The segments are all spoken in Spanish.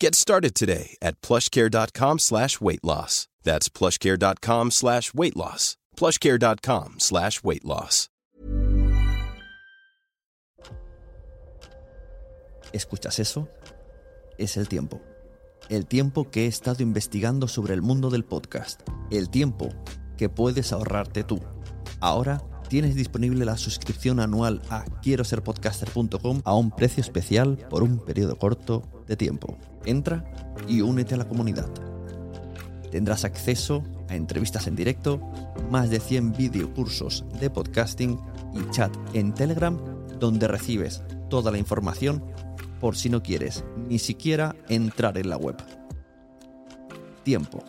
Get started today at plushcare.com slash weight loss. That's plushcare.com slash weight loss. plushcare.com slash weight loss. ¿Escuchas eso? Es el tiempo. El tiempo que he estado investigando sobre el mundo del podcast. El tiempo que puedes ahorrarte tú. Ahora tienes disponible la suscripción anual a quiero ser podcaster.com a un precio especial por un periodo corto de tiempo. Entra y únete a la comunidad. Tendrás acceso a entrevistas en directo, más de 100 videocursos de podcasting y chat en Telegram donde recibes toda la información por si no quieres ni siquiera entrar en la web. Tiempo.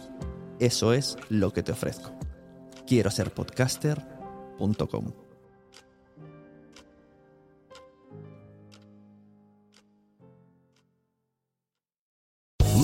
Eso es lo que te ofrezco. Quiero ser podcaster.com.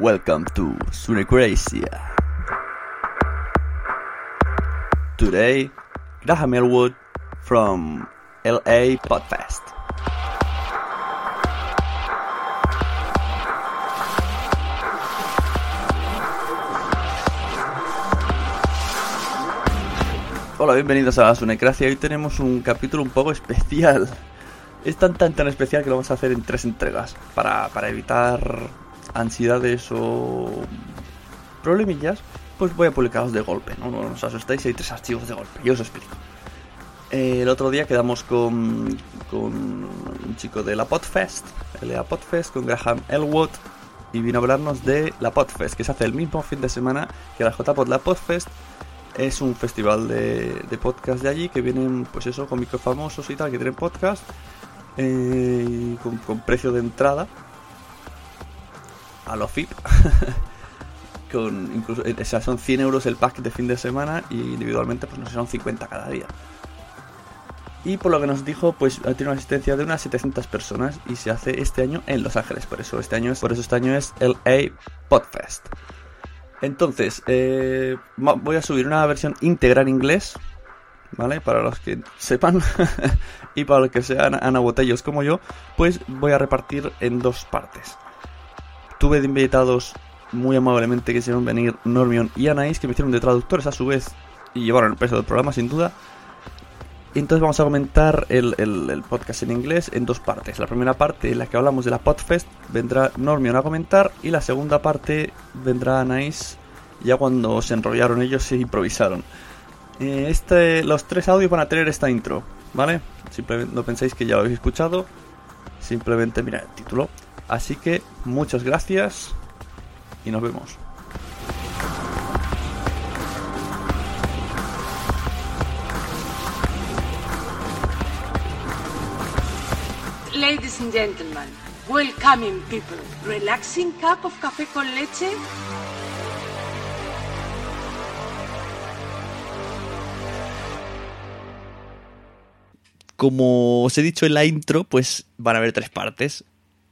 Welcome to Sunecracia. Today, Graham Elwood from LA Podfest. Hola, bienvenidos a Sunecracia. Hoy tenemos un capítulo un poco especial. Es tan tan tan especial que lo vamos a hacer en tres entregas para, para evitar ansiedades o problemillas. Pues voy a publicarlos de golpe, no, no os asustéis hay tres archivos de golpe. Yo os explico. Eh, el otro día quedamos con, con un chico de la Podfest, LA Podfest, con Graham Elwood, y vino a hablarnos de la Podfest, que se hace el mismo fin de semana que la JPod. La Podfest es un festival de, de podcast de allí que vienen, pues eso, con microfamosos y tal, que tienen podcast, eh, con, con precio de entrada a los FIP. con incluso, o sea, son 100 euros el pack de fin de semana y individualmente pues no son 50 cada día. Y por lo que nos dijo, pues tiene una asistencia de unas 700 personas y se hace este año en Los Ángeles. Por eso este año es, por eso este año es el A Podfest. Entonces, eh, voy a subir una versión íntegra en inglés, ¿vale? Para los que sepan y para los que sean anabotellos como yo, pues voy a repartir en dos partes. Tuve de invitados muy amablemente que quisieron venir Normion y Anais, que me hicieron de traductores a su vez y llevaron el peso del programa sin duda. Entonces vamos a comentar el, el- podcast en inglés en dos partes. La primera parte, en la que hablamos de la Podfest, vendrá Normion a comentar. Y la segunda parte vendrá Anais, ya cuando se enrollaron ellos se improvisaron. Eh, este, los tres audios van a tener esta intro, ¿vale? Simplemente no penséis que ya lo habéis escuchado. Simplemente mirad el título. Así que muchas gracias y nos vemos. Ladies and gentlemen, welcoming people. Relaxing cup of café con leche? Como os he dicho en la intro, pues van a haber tres partes.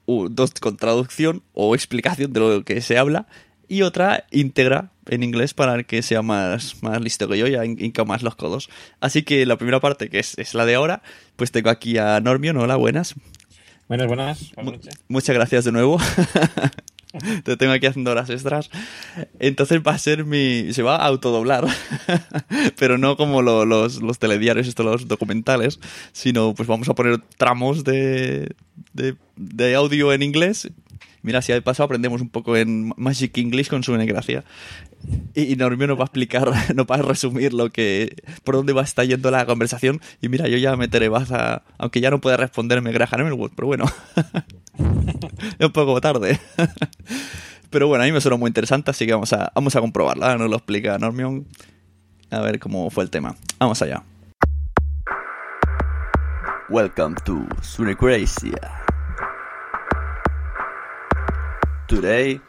Dos con traducción o explicación de lo que se habla y otra íntegra en inglés para el que sea más, más listo que yo, ya hin- hinca más los codos. Así que la primera parte, que es, es la de ahora, pues tengo aquí a Normion. Hola, buenas. Buenas, buenas. Mu- Muchas gracias de nuevo. Te tengo aquí haciendo horas extras. Entonces va a ser mi. Se va a autodoblar. Pero no como lo- los, los telediarios, estos los documentales. Sino pues vamos a poner tramos de, de, de audio en inglés. Mira, si de paso aprendemos un poco en Magic English con su gracia. Y, y Normio nos va a explicar, nos va a resumir lo que, por dónde va a estar yendo la conversación. Y mira, yo ya meteré baza, aunque ya no puede responderme Graham Elwood, pero bueno. es un poco tarde. pero bueno, a mí me suena muy interesante, así que vamos a, vamos a comprobarla. Nos lo explica Normion. A ver cómo fue el tema. Vamos allá. Welcome to Sunecracia. Today,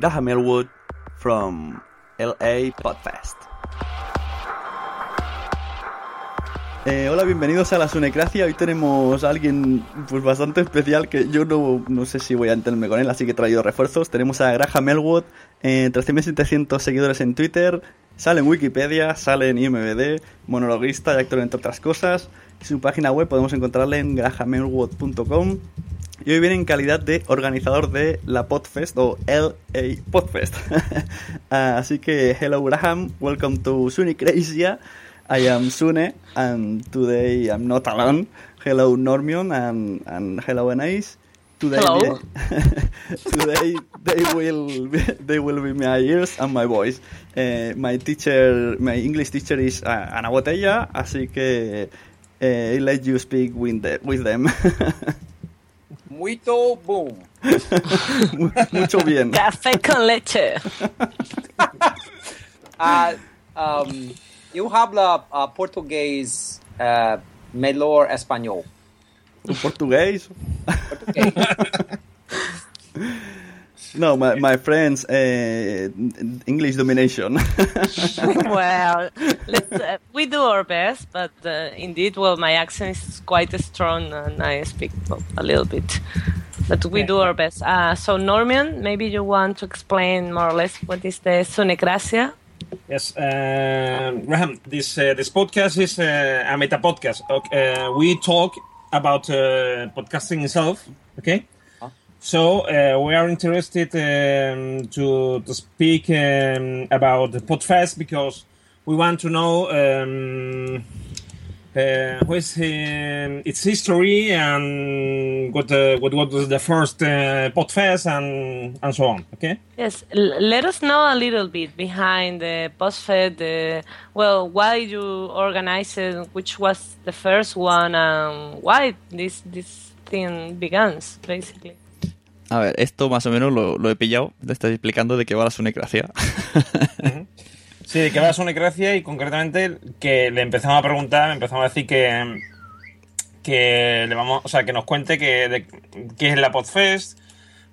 Graham Elwood from LA Podfest. Eh, hola, bienvenidos a la Sunecracia. Hoy tenemos a alguien pues bastante especial que yo no, no sé si voy a entenderme con él, así que he traído refuerzos. Tenemos a Graham Elwood, eh, 13.700 seguidores en Twitter, sale en Wikipedia, sale en IMBD, monologuista y actor entre otras cosas. Su página web podemos encontrarla en grahamelwood.com. Y hoy viene en calidad de organizador de la Podfest o LA Podfest. Así que, hello Graham, welcome to Sunecracia. I am Sune, and today I'm not alone. Hello Normion, and, and hello Anais. Today, Hello. today they will be, they will be my ears and my voice. Eh, my teacher, my English teacher is uh, Ana Botella, así que eh, I let you speak with, the, with them. Muito boom. Mucho bien. Café con leche. Uh, um, you habla uh, português uh, melhor espanhol. Português? no, my, my friends, uh, English domination. well, let's, uh, we do our best, but uh, indeed, well, my accent is quite strong and I speak well, a little bit. But we do our best. Uh, so, Norman, maybe you want to explain more or less what is the Sunecracia? Yes, uh, Graham, this uh, this podcast is uh, a meta podcast. Okay, uh, we talk about uh, podcasting itself. Okay, so uh, we are interested um, to to speak um, about the Podfest because we want to know um, uh, what is um, its history and what uh, what what was the first uh, Podfest and and so on. Okay. Yes, l- let us know a little bit behind the PostFed. Uh, well, why you organized it, which was the first one, and why this this thing begins, basically. A ver, esto más o menos lo, lo he pillado. Te estoy explicando de qué va la sunecracia. Sí, de que va a Sunecracia y concretamente que le empezamos a preguntar, me empezamos a decir que que le vamos, o sea, que nos cuente que, de- qué es la Podfest,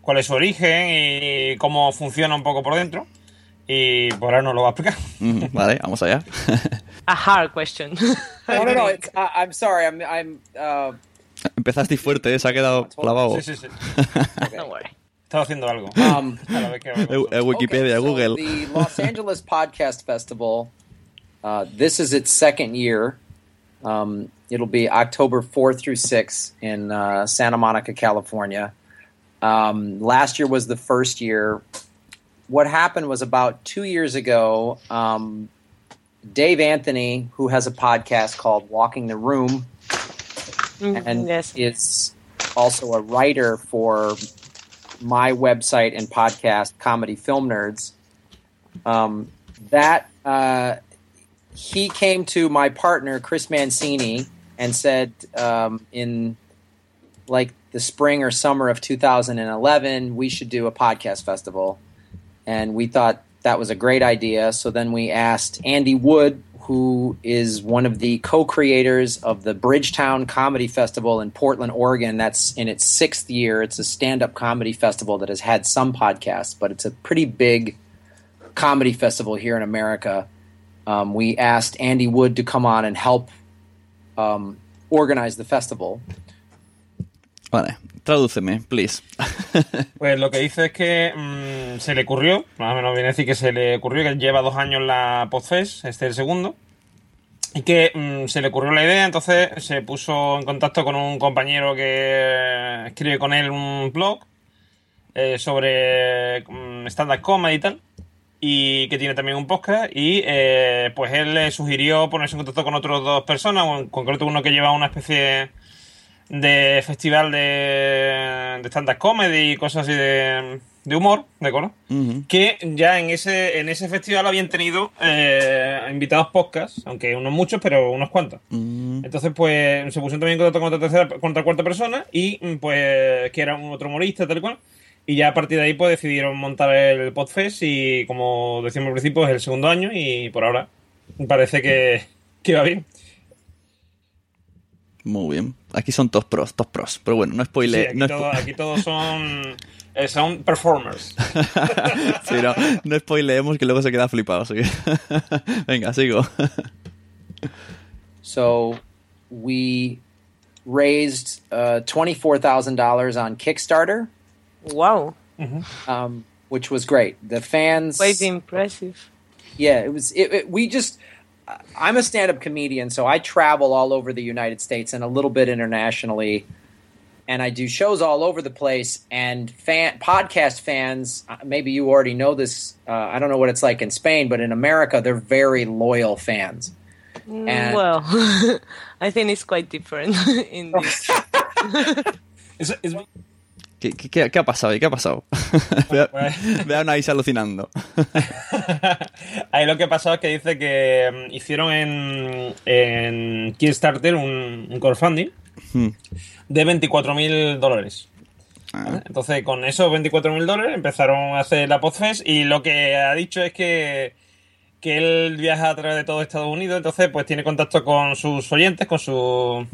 cuál es su origen y cómo funciona un poco por dentro. Y por ahora nos lo va a explicar. Mm, vale, vamos allá. A hard question. No, no, no. It's, uh, I'm sorry. I'm. I'm. Uh, Empezaste fuerte, ¿eh? se ha quedado clavado. Sí, sí, sí. Don't worry. Estaba haciendo algo. Um, A la vez que- Eh, Wikipedia, Okay, so Google. the Los Angeles Podcast Festival. Uh, this is its second year. Um, it'll be October 4th through 6 in uh, Santa Monica, California. Um, last year was the first year. What happened was about two years ago, um, Dave Anthony, who has a podcast called Walking the Room, and is also a writer for my website and podcast, Comedy Film Nerds. Um, that uh, he came to my partner Chris Mancini and said um, in like the spring or summer of 2011 we should do a podcast festival, and we thought that was a great idea. So then we asked Andy Wood, who is one of the co-creators of the Bridgetown Comedy Festival in Portland, Oregon. That's in its sixth year. It's a stand-up comedy festival that has had some podcasts, but it's a pretty big comedy festival here in America. Um, we asked Andy Wood to come on and help um, organize the festival. Vale, tradúceme, please. Pues lo que dice es que mm, se le ocurrió, más o menos viene a decir que se le ocurrió, que lleva dos años la Podfest, este es el segundo, y que mm, se le ocurrió la idea, entonces se puso en contacto con un compañero que escribe con él un blog eh, sobre mm, stand-up comedy y tal, y que tiene también un podcast, y eh, pues él le sugirió ponerse en contacto con otras dos personas, o en concreto uno que lleva una especie festival de, de stand-up comedy y cosas así de, de humor, ¿de acuerdo? Que ya en ese, en ese festival habían tenido eh, invitados podcasts, aunque unos muchos, pero unos cuantos. Entonces, pues se pusieron también en contacto con otra tercera, con otra cuarta persona y mm, pues que era un otro humorista, tal cual. Y ya a partir de ahí, pues decidieron montar el Podfest y como decíamos al principio, es el segundo año y por ahora parece que, que va bien. Muy bien. Aquí son todos pros, todos pros. Pero bueno, no Sí, aquí, no, todo- spo- aquí todos son, eh, son performers. Sí, no, no spoileemos que luego se queda flipado. así que- Venga, sigo. So we raised uh, $24,000 on Kickstarter. Wow. Um, which was great. The fans. Quite impressive. Yeah, it was. It, it, we just. I'm a stand-up comedian, so I travel all over the United States and a little bit internationally, and I do shows all over the place. And fan podcast fans, uh, maybe you already know this. Uh, I don't know what it's like in Spain, but in America, they're very loyal fans. Mm, And- well, I think it's quite different in this. Es- es- ¿Qué, qué- ha pasado? ¿Y qué ha pasado? Vea- Vean ahí alucinando. Ahí lo que ha pasado es que dice que mm, hicieron en, en Kickstarter un, un crowdfunding Hmm. de 24.000 dólares. Ah. ¿vale? Entonces, con esos 24.000 dólares empezaron a hacer la Podfest y lo que ha dicho es que, que él viaja a través de todo Estados Unidos, entonces pues tiene contacto con sus oyentes, con sus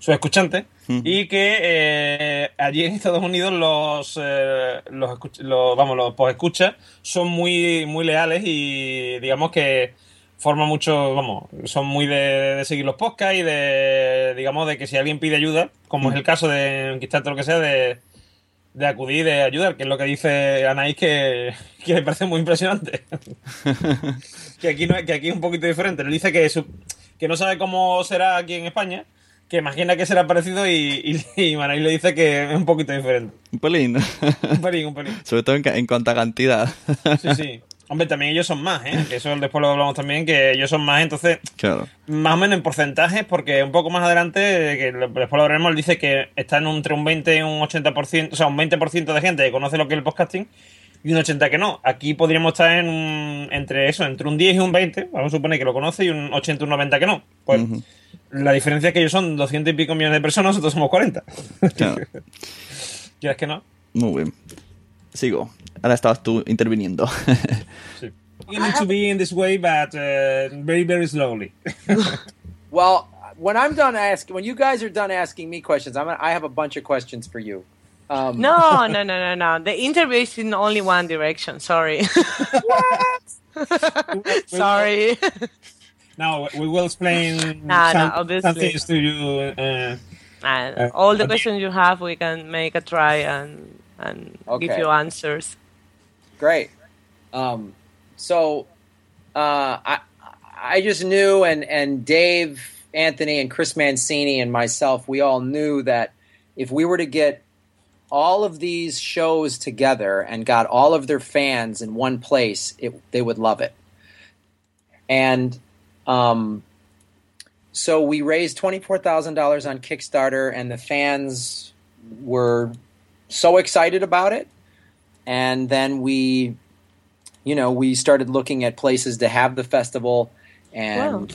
sus escuchantes y que eh, allí en Estados Unidos los eh, los, vamos los escuchas son muy muy leales y digamos que forman mucho vamos son muy de, de seguir los podcasts y de digamos de que si alguien pide ayuda como es el caso de Kickstarter o lo que sea de de acudir de ayudar que es lo que dice Anaís que, que me parece muy impresionante. Que aquí no es- que aquí es un poquito diferente. Le dice que su- que no sabe cómo será aquí en España que imagina que será parecido y, y, le dice que es un poquito diferente. Un pelín. Un pelín, un pelín. Sobre todo en, en cuanto a cantidad. Sí, sí. Hombre, también ellos son más, ¿eh? Que eso después lo hablamos también, que ellos son más, entonces, Claro. más o menos en porcentajes, porque un poco más adelante, que después lo veremos, él dice que está en un- entre un 20 y un 80%, o sea, un 20% de gente que conoce lo que es el podcasting y un 80% que no. Aquí podríamos estar en un- entre eso, entre un 10 y un 20, vamos a suponer que lo conoce, y un 80 y un 90 que no. Pues. La diferencia es que ellos son 200 y pico millones de personas, nosotros somos 40. Claro. ¿Quieres que no? Muy bien. Sigo. Ahora estabas tú interviniendo. Sí. You need to be in this way, but uh, very, very slowly. Well, when I'm done asking, when you guys are done asking me questions, I'm gonna, I have a bunch of questions for you. Um, No, no, no, no, no. The interview is in only one direction. Sorry. Sorry. Now we will explain Nah, some, nah, obviously. some things to you. Uh, And Uh, all the okay. questions you have, we can make a try and and give you answers. Great. Um, so uh, I I just knew, and and Dave, Anthony, and Chris Mancini, and myself, we all knew that if we were to get all of these shows together and got all of their fans in one place, it, they would love it. And um, so we raised twenty four thousand dollars on Kickstarter, and the fans were so excited about it. And then we, you know, we started looking at places to have the festival, and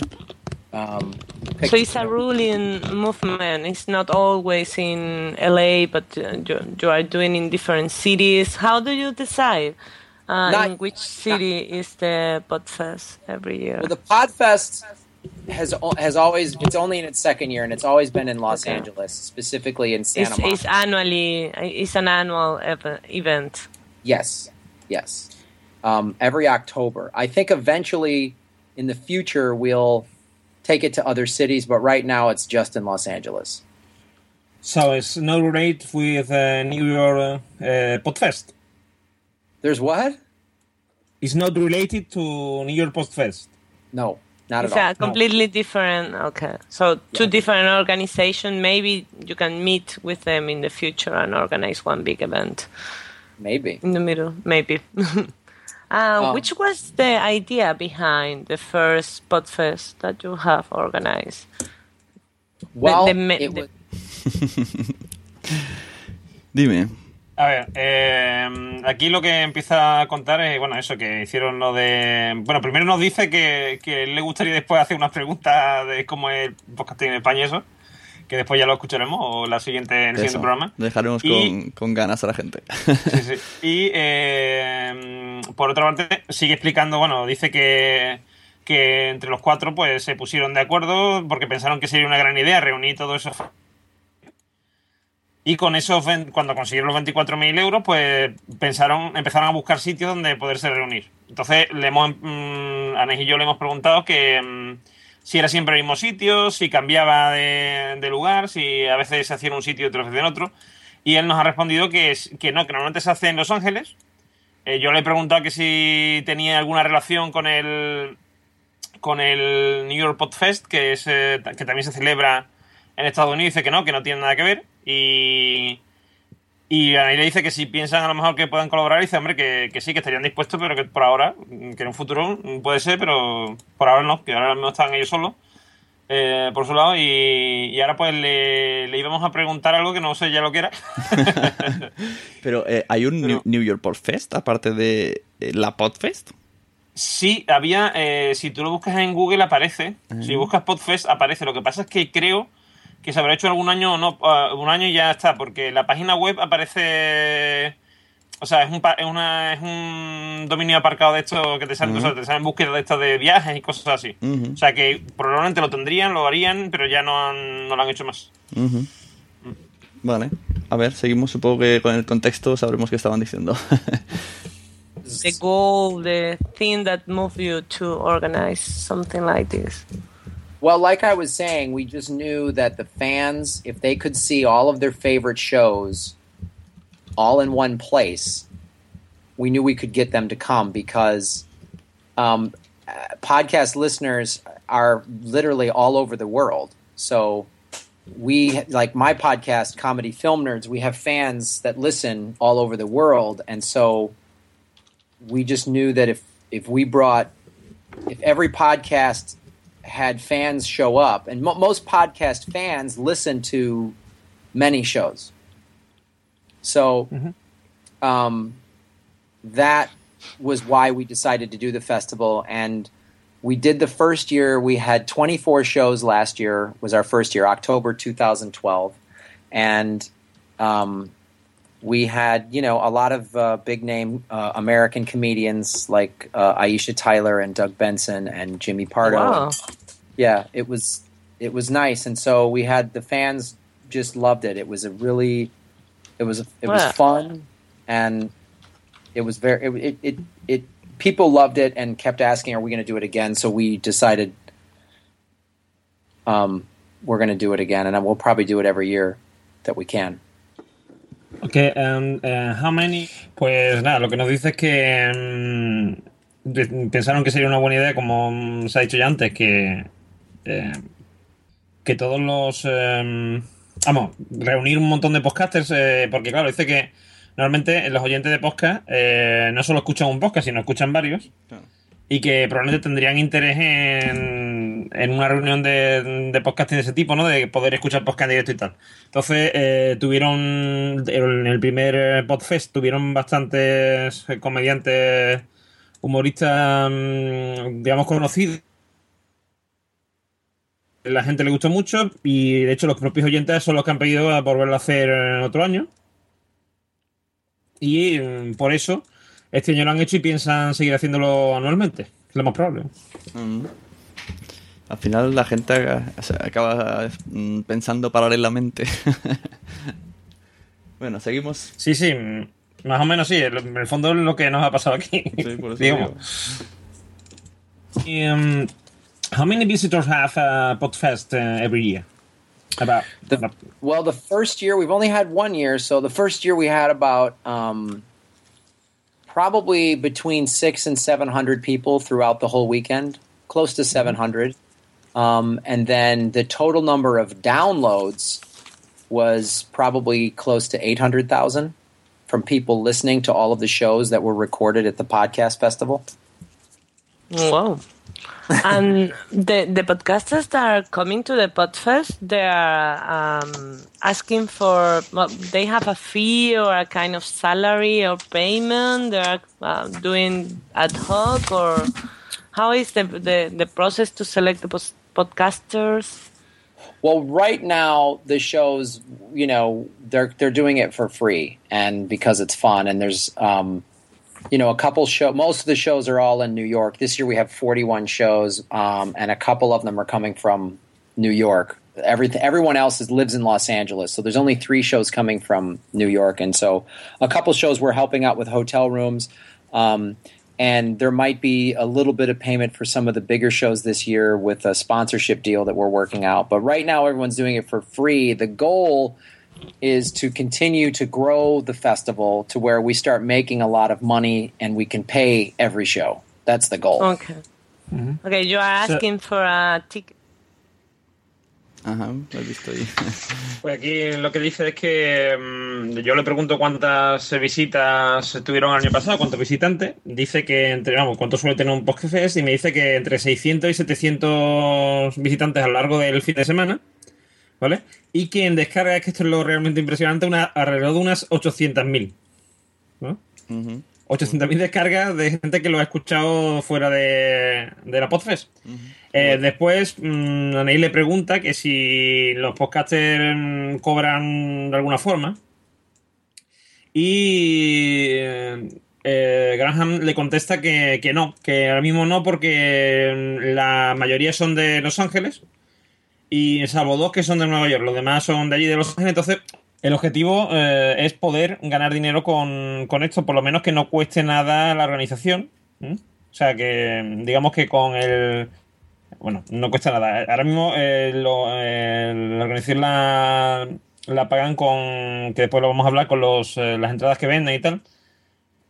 um, picked- So it's a ruling movement. It's not always in LA, but uh, you, you are doing in different cities. How do you decide uh, Not- in which city is the Podfest every year? Well, the Podfest has has always it's only in its second year, and it's always been in Los Angeles, specifically in Santa it's, Monica. it's annually. It's an annual ev- event. Yes, yes. Um, every October. I think eventually, in the future, we'll take it to other cities, but right now it's just in Los Angeles. So it's not related with uh, New York uh, uh, Podfest. There's what? It's not related to New York Post Fest. No, not it's at all. It's a completely different. Okay, so two different organizations. Maybe you can meet with them in the future and organize one big event. Maybe in the middle. Maybe. uh, Um, which was the idea behind the first Podfest that you have organized? The- Well, the me- it the- was- Dime. A ver, eh, aquí lo que empieza a contar es, bueno, eso, que hicieron lo de... Bueno, primero nos dice que, que le gustaría después hacer unas preguntas de cómo es el podcasting en España y eso, que después ya lo escucharemos o la siguiente, en el siguiente programa. Dejaremos Y- con, con ganas a la gente. Sí, sí. Y eh, por otra parte, sigue explicando, bueno, dice que, que entre los cuatro pues se pusieron de acuerdo porque pensaron que sería una gran idea reunir todo eso. Y con ven- cuando consiguieron los 24.000 euros, pues pensaron, empezaron a buscar sitios donde poderse reunir. Entonces, le hemos, mm, Anés y yo le hemos preguntado que mm, si era siempre el mismo sitio, si cambiaba de, lugar, si a veces se hacía en un sitio y otras veces en otro. Y él nos ha respondido que, que no, que normalmente se hace en Los Ángeles. Eh, yo le he preguntado que si tenía alguna relación con el con el New York Podfest, que es eh, que también se celebra en Estados Unidos, dice que no, que no tiene nada que ver. Y, y ahí le dice que si piensan a lo mejor que puedan colaborar, dice, hombre, que, que sí, que estarían dispuestos, pero que por ahora, que en un futuro puede ser, pero por ahora no, que ahora mismo están ellos solos. eh, por su lado, y, y ahora pues le, le íbamos a preguntar algo que no sé ya lo que era. Pero eh, hay un New, New York Podfest aparte de eh, la Podfest. Sí, había. eh, si tú lo buscas en Google, aparece. Si buscas Podfest, aparece. Lo que pasa es que creo que se habrá hecho algún año o no. ah, un año y ya está, porque la página web aparece. O sea, es un, pa- es una, es un dominio aparcado de esto que te salen, Ujú. o sea, te salen búsquedas de estas de viajes y cosas así. O sea, que probablemente lo tendrían, lo harían, pero ya no, han- no lo han hecho más. Vale. A ver, seguimos. Supongo que con el contexto sabremos qué estaban diciendo. the goal, the thing that moved you to organize something like this? Well, like I was saying, we just knew that the fans, if they could see all of their favorite shows all in one place, we knew we could get them to come because um, podcast listeners are literally all over the world. So we, like my podcast, Comedy Film Nerds, we have fans that listen all over the world. And so we just knew that if, if we brought, if every podcast had fans show up, and mo- most podcast fans listen to many shows. So um, that was why we decided to do the festival. And we did the first year. We had 24 shows last year. Was our first year, October 2012, and um, we had you know a lot of uh, big name uh, American comedians like uh, Aisha Tyler and Doug Benson and Jimmy Pardo. Wow. Yeah, it was it was nice, and so we had the fans just loved it. It was a really it was it was fun, and it was very it it it, it people loved it and kept asking, "Are we going to do it again?" So we decided um, we're going to do it again, and we'll probably do it every year that we can. Okay, and uh, how many? Pues nada, lo que nos dice es que mm, pensaron que sería una buena idea, como se ha dicho ya antes, que eh, que todos los eh, vamos reunir un montón de podcasters, eh, porque claro dice que normalmente los oyentes de podcast eh, no solo escuchan un podcast, sino escuchan varios y que probablemente tendrían interés en, en una reunión de, de podcasting de ese tipo, ¿no? De poder escuchar podcast directo y tal. Entonces, eh, tuvieron, en el primer Podfest, tuvieron bastantes comediantes, humoristas, mm, digamos, conocidos. La gente le gustó mucho y, de hecho, los propios oyentes son los que han pedido volverlo a hacer en otro año. Y mm, por eso este año lo han hecho y piensan seguir haciéndolo anualmente. Es lo más probable. Mm. Al final la gente aga- o sea, acaba mm, pensando paralelamente. bueno, seguimos. Sí, sí, mm, más o menos sí. En el fondo es lo que nos ha pasado aquí. Sí, por eso digamos. Y, um, how many visitors have uh, Podfest uh, every year? About, The, well, the first year we've only had one year, so the first year we had about um, probably between six and seven hundred people throughout the whole weekend, close to seven hundred, um, and then the total number of downloads was probably close to eight hundred thousand from people listening to all of the shows that were recorded at the podcast festival. Wow. and the the podcasters that are coming to the Podfest, they are um, asking for. Well, they have a fee or a kind of salary or payment. They are uh, doing ad hoc, or how is the the, the process to select the pos- podcasters? Well, right now the shows, you know, they're they're doing it for free and because it's fun. And there's, um, you know, a couple show. Most of the shows are all in New York. This year we have 41 shows, um, and a couple of them are coming from New York. Everything, everyone else is, lives in Los Angeles, so there's only three shows coming from New York, and so a couple shows we're helping out with hotel rooms. Um, and there might be a little bit of payment for some of the bigger shows this year with a sponsorship deal that we're working out. But right now, everyone's doing it for free. The goal is to continue to grow the festival to where we start making a lot of money and we can pay every show. That's the goal. Okay. Mm-hmm. Okay, you are So- asking for a ticket. Ajá, lo he visto ahí. Pues aquí lo que dice es que mm, yo le pregunto cuántas visitas tuvieron el año pasado, cuántos visitantes. Dice que entre, vamos, cuánto suele tener un podcast y me dice que entre 600 y 700 visitantes a lo largo del fin de semana. ¿Vale? Y que en descarga, es que esto es lo realmente impresionante, una, alrededor de unas 800.000. ¿no? Ujú. 800.000 descargas de gente que lo ha escuchado fuera de, de la Podfest. Eh, después, mm, Anaí le pregunta que si los podcasters mm, cobran de alguna forma. Y eh, eh, Graham le contesta que, que no, que ahora mismo no, porque mm, la mayoría son de Los Ángeles. Y salvo dos que son de Nueva York, los demás son de allí de Los Ángeles. Entonces, el objetivo eh, es poder ganar dinero con, con esto, por lo menos que no cueste nada la organización. O sea, que digamos que con el. Bueno, no cuesta nada. Ahora mismo eh, eh, la organización la, la pagan con. que después lo vamos a hablar con los, las entradas que venden y tal.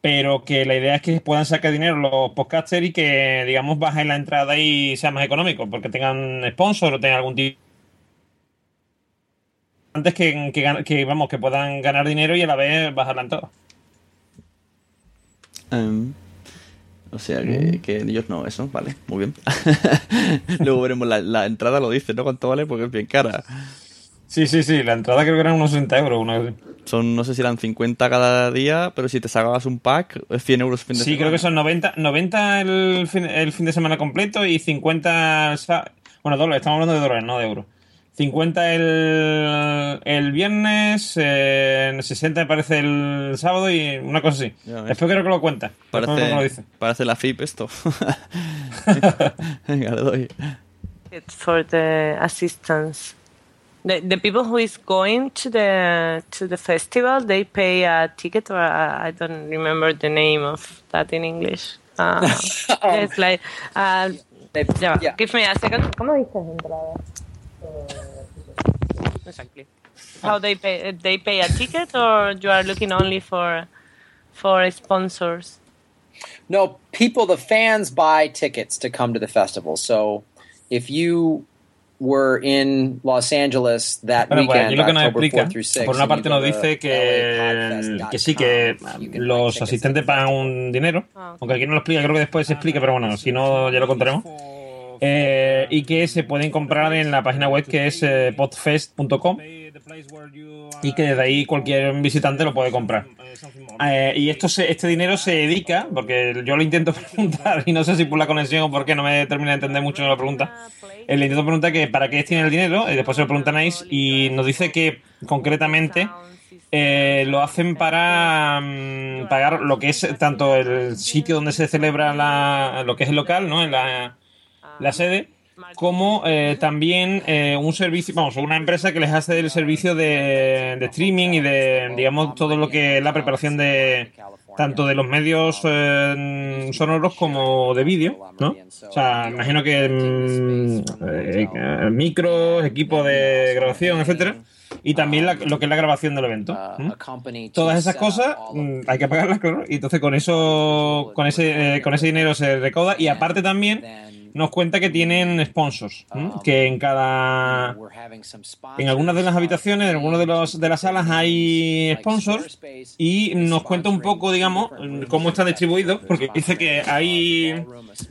Pero que la idea es que puedan sacar dinero los podcasters y que, digamos, bajen la entrada y sea más económico, porque tengan sponsor o tengan algún tipo antes que, que, que, vamos que puedan ganar dinero y a la vez bajar la entrada. Em, o sea Mm. que, que ellos no, eso, vale, muy bien. Luego veremos la, la entrada, lo dice, ¿no? ¿Cuánto vale? Porque es bien cara. Sí, sí, sí, la entrada creo que eran unos 60 euros. Una así. Son, no sé si eran 50 cada día, pero si te sacabas un pack, es 100 euros fin de Sí, semana. creo que son 90, 90 el, fin, el fin de semana completo y 50... el sa- Bueno, dólares, estamos hablando de dólares, no de euros. 50 el, el viernes, eh, 60 me parece el sábado y una cosa así. Después creo que lo cuenta. Que lo Parece, dice. parece la FIP esto. Venga, le doy. It's for the assistance. The, the people who is going to the to the festival, they pay a ticket, or I I don't remember the name of that in English. Uh, it's like, uh, va, give me a second. ¿Cómo dices entrada? Exactly. how they pay they pay a ticket or you are looking only for for sponsors No, people, the fans buy tickets to come to the festival. So if you were in Los Angeles that Bueno, pues weekend, aquí lo que nos October explica, 4 through 6, por una parte nos dice que, que sí, que los asistentes pagan un dinero, ah, aunque aquí no lo explica, creo que después se explica, pero bueno, ah, si no ya lo contaremos. Eh, y que se pueden comprar en la página web que es eh, podfest.com y que desde ahí cualquier visitante lo puede comprar. Eh, y esto se- este dinero se dedica, porque yo lo intento preguntar y no sé si por la conexión o por qué no me termina de entender mucho la pregunta. Eh, le intento preguntar que para qué tiene el dinero, y después se lo Nice y nos dice que concretamente eh, lo hacen para mm, pagar lo que es tanto el sitio donde se celebra la, lo que es el local, ¿no? En la, la sede, como eh, también eh, un servicio, vamos, una empresa que les hace el servicio de, de streaming y de, digamos, todo lo que es la preparación de tanto de los medios eh, sonoros como de vídeo, ¿no? O sea, imagino que mm, eh, micros, equipo de grabación, etcétera, y también la- lo que es la grabación del evento. Todas esas cosas mm, hay que pagarlas, claro, y entonces con eso, con ese, eh, con ese dinero se recauda y aparte también nos cuenta que tienen sponsors, ¿m? que en cada, en algunas de las habitaciones, en algunas de, los, de las salas hay sponsors y nos cuenta un poco, digamos, cómo está distribuido, porque dice que hay,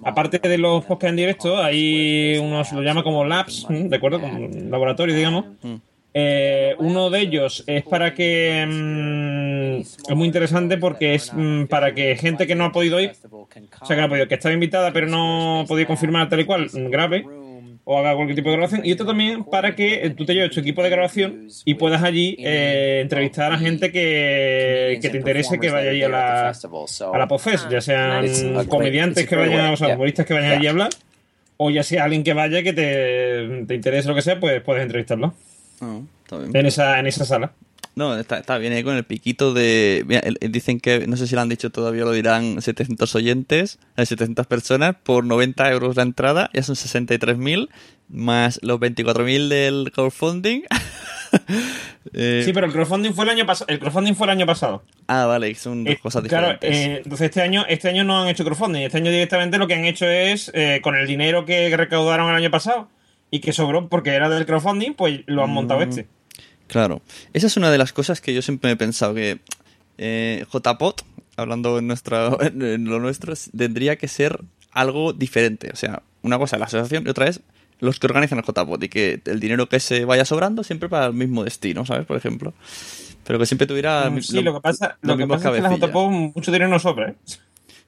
aparte de los podcasts en directo, hay unos, lo llama como labs, ¿m? ¿de acuerdo? Como laboratorios, digamos. Eh, uno de ellos es para que mm, es muy interesante porque es mm, para que gente que no ha podido ir, o sea que no ha podido, que estaba invitada pero no podido confirmar tal y cual, mm, grabe o haga cualquier tipo de grabación. Y esto también para que eh, tú te lleves tu equipo de grabación y puedas allí eh, entrevistar a gente que, que te interese que vaya allí a la, a la ya sean comediantes que vayan, o sea, humoristas que vayan allí a hablar, o ya sea alguien que vaya que te, te interese lo que sea, pues puedes entrevistarlo. Ah, está bien. En esa, en esa sala. No, está, está bien ahí con el piquito de... mira, dicen que, no sé si lo han dicho todavía, lo dirán 700 oyentes, eh, 700 personas, por 90 euros la entrada, ya son 63.000, más los 24.000 del crowdfunding. Eh, Sí, pero el crowdfunding fue el año pasado. El crowdfunding fue el año pasado. Ah, vale, son dos Eh, cosas claro, diferentes. eh, entonces este año, este año no han hecho crowdfunding. Este año directamente lo que han hecho es, eh, con el dinero que recaudaron el año pasado y que sobró porque era del crowdfunding, pues lo han montado Mm. este. Claro, esa es una de las cosas que yo siempre he pensado que eh, JPOT, hablando en, nuestra, en lo nuestro, es- tendría que ser algo diferente. O sea, una cosa es la asociación y otra es los que organizan el JPOT y que el dinero que se vaya sobrando siempre para el mismo destino, ¿sabes? Por ejemplo. Pero que siempre tuviera Mm, sí, lo, que pasa, los lo que pasa es que la cabecillas. JPO mucho dinero no sobra, ¿eh?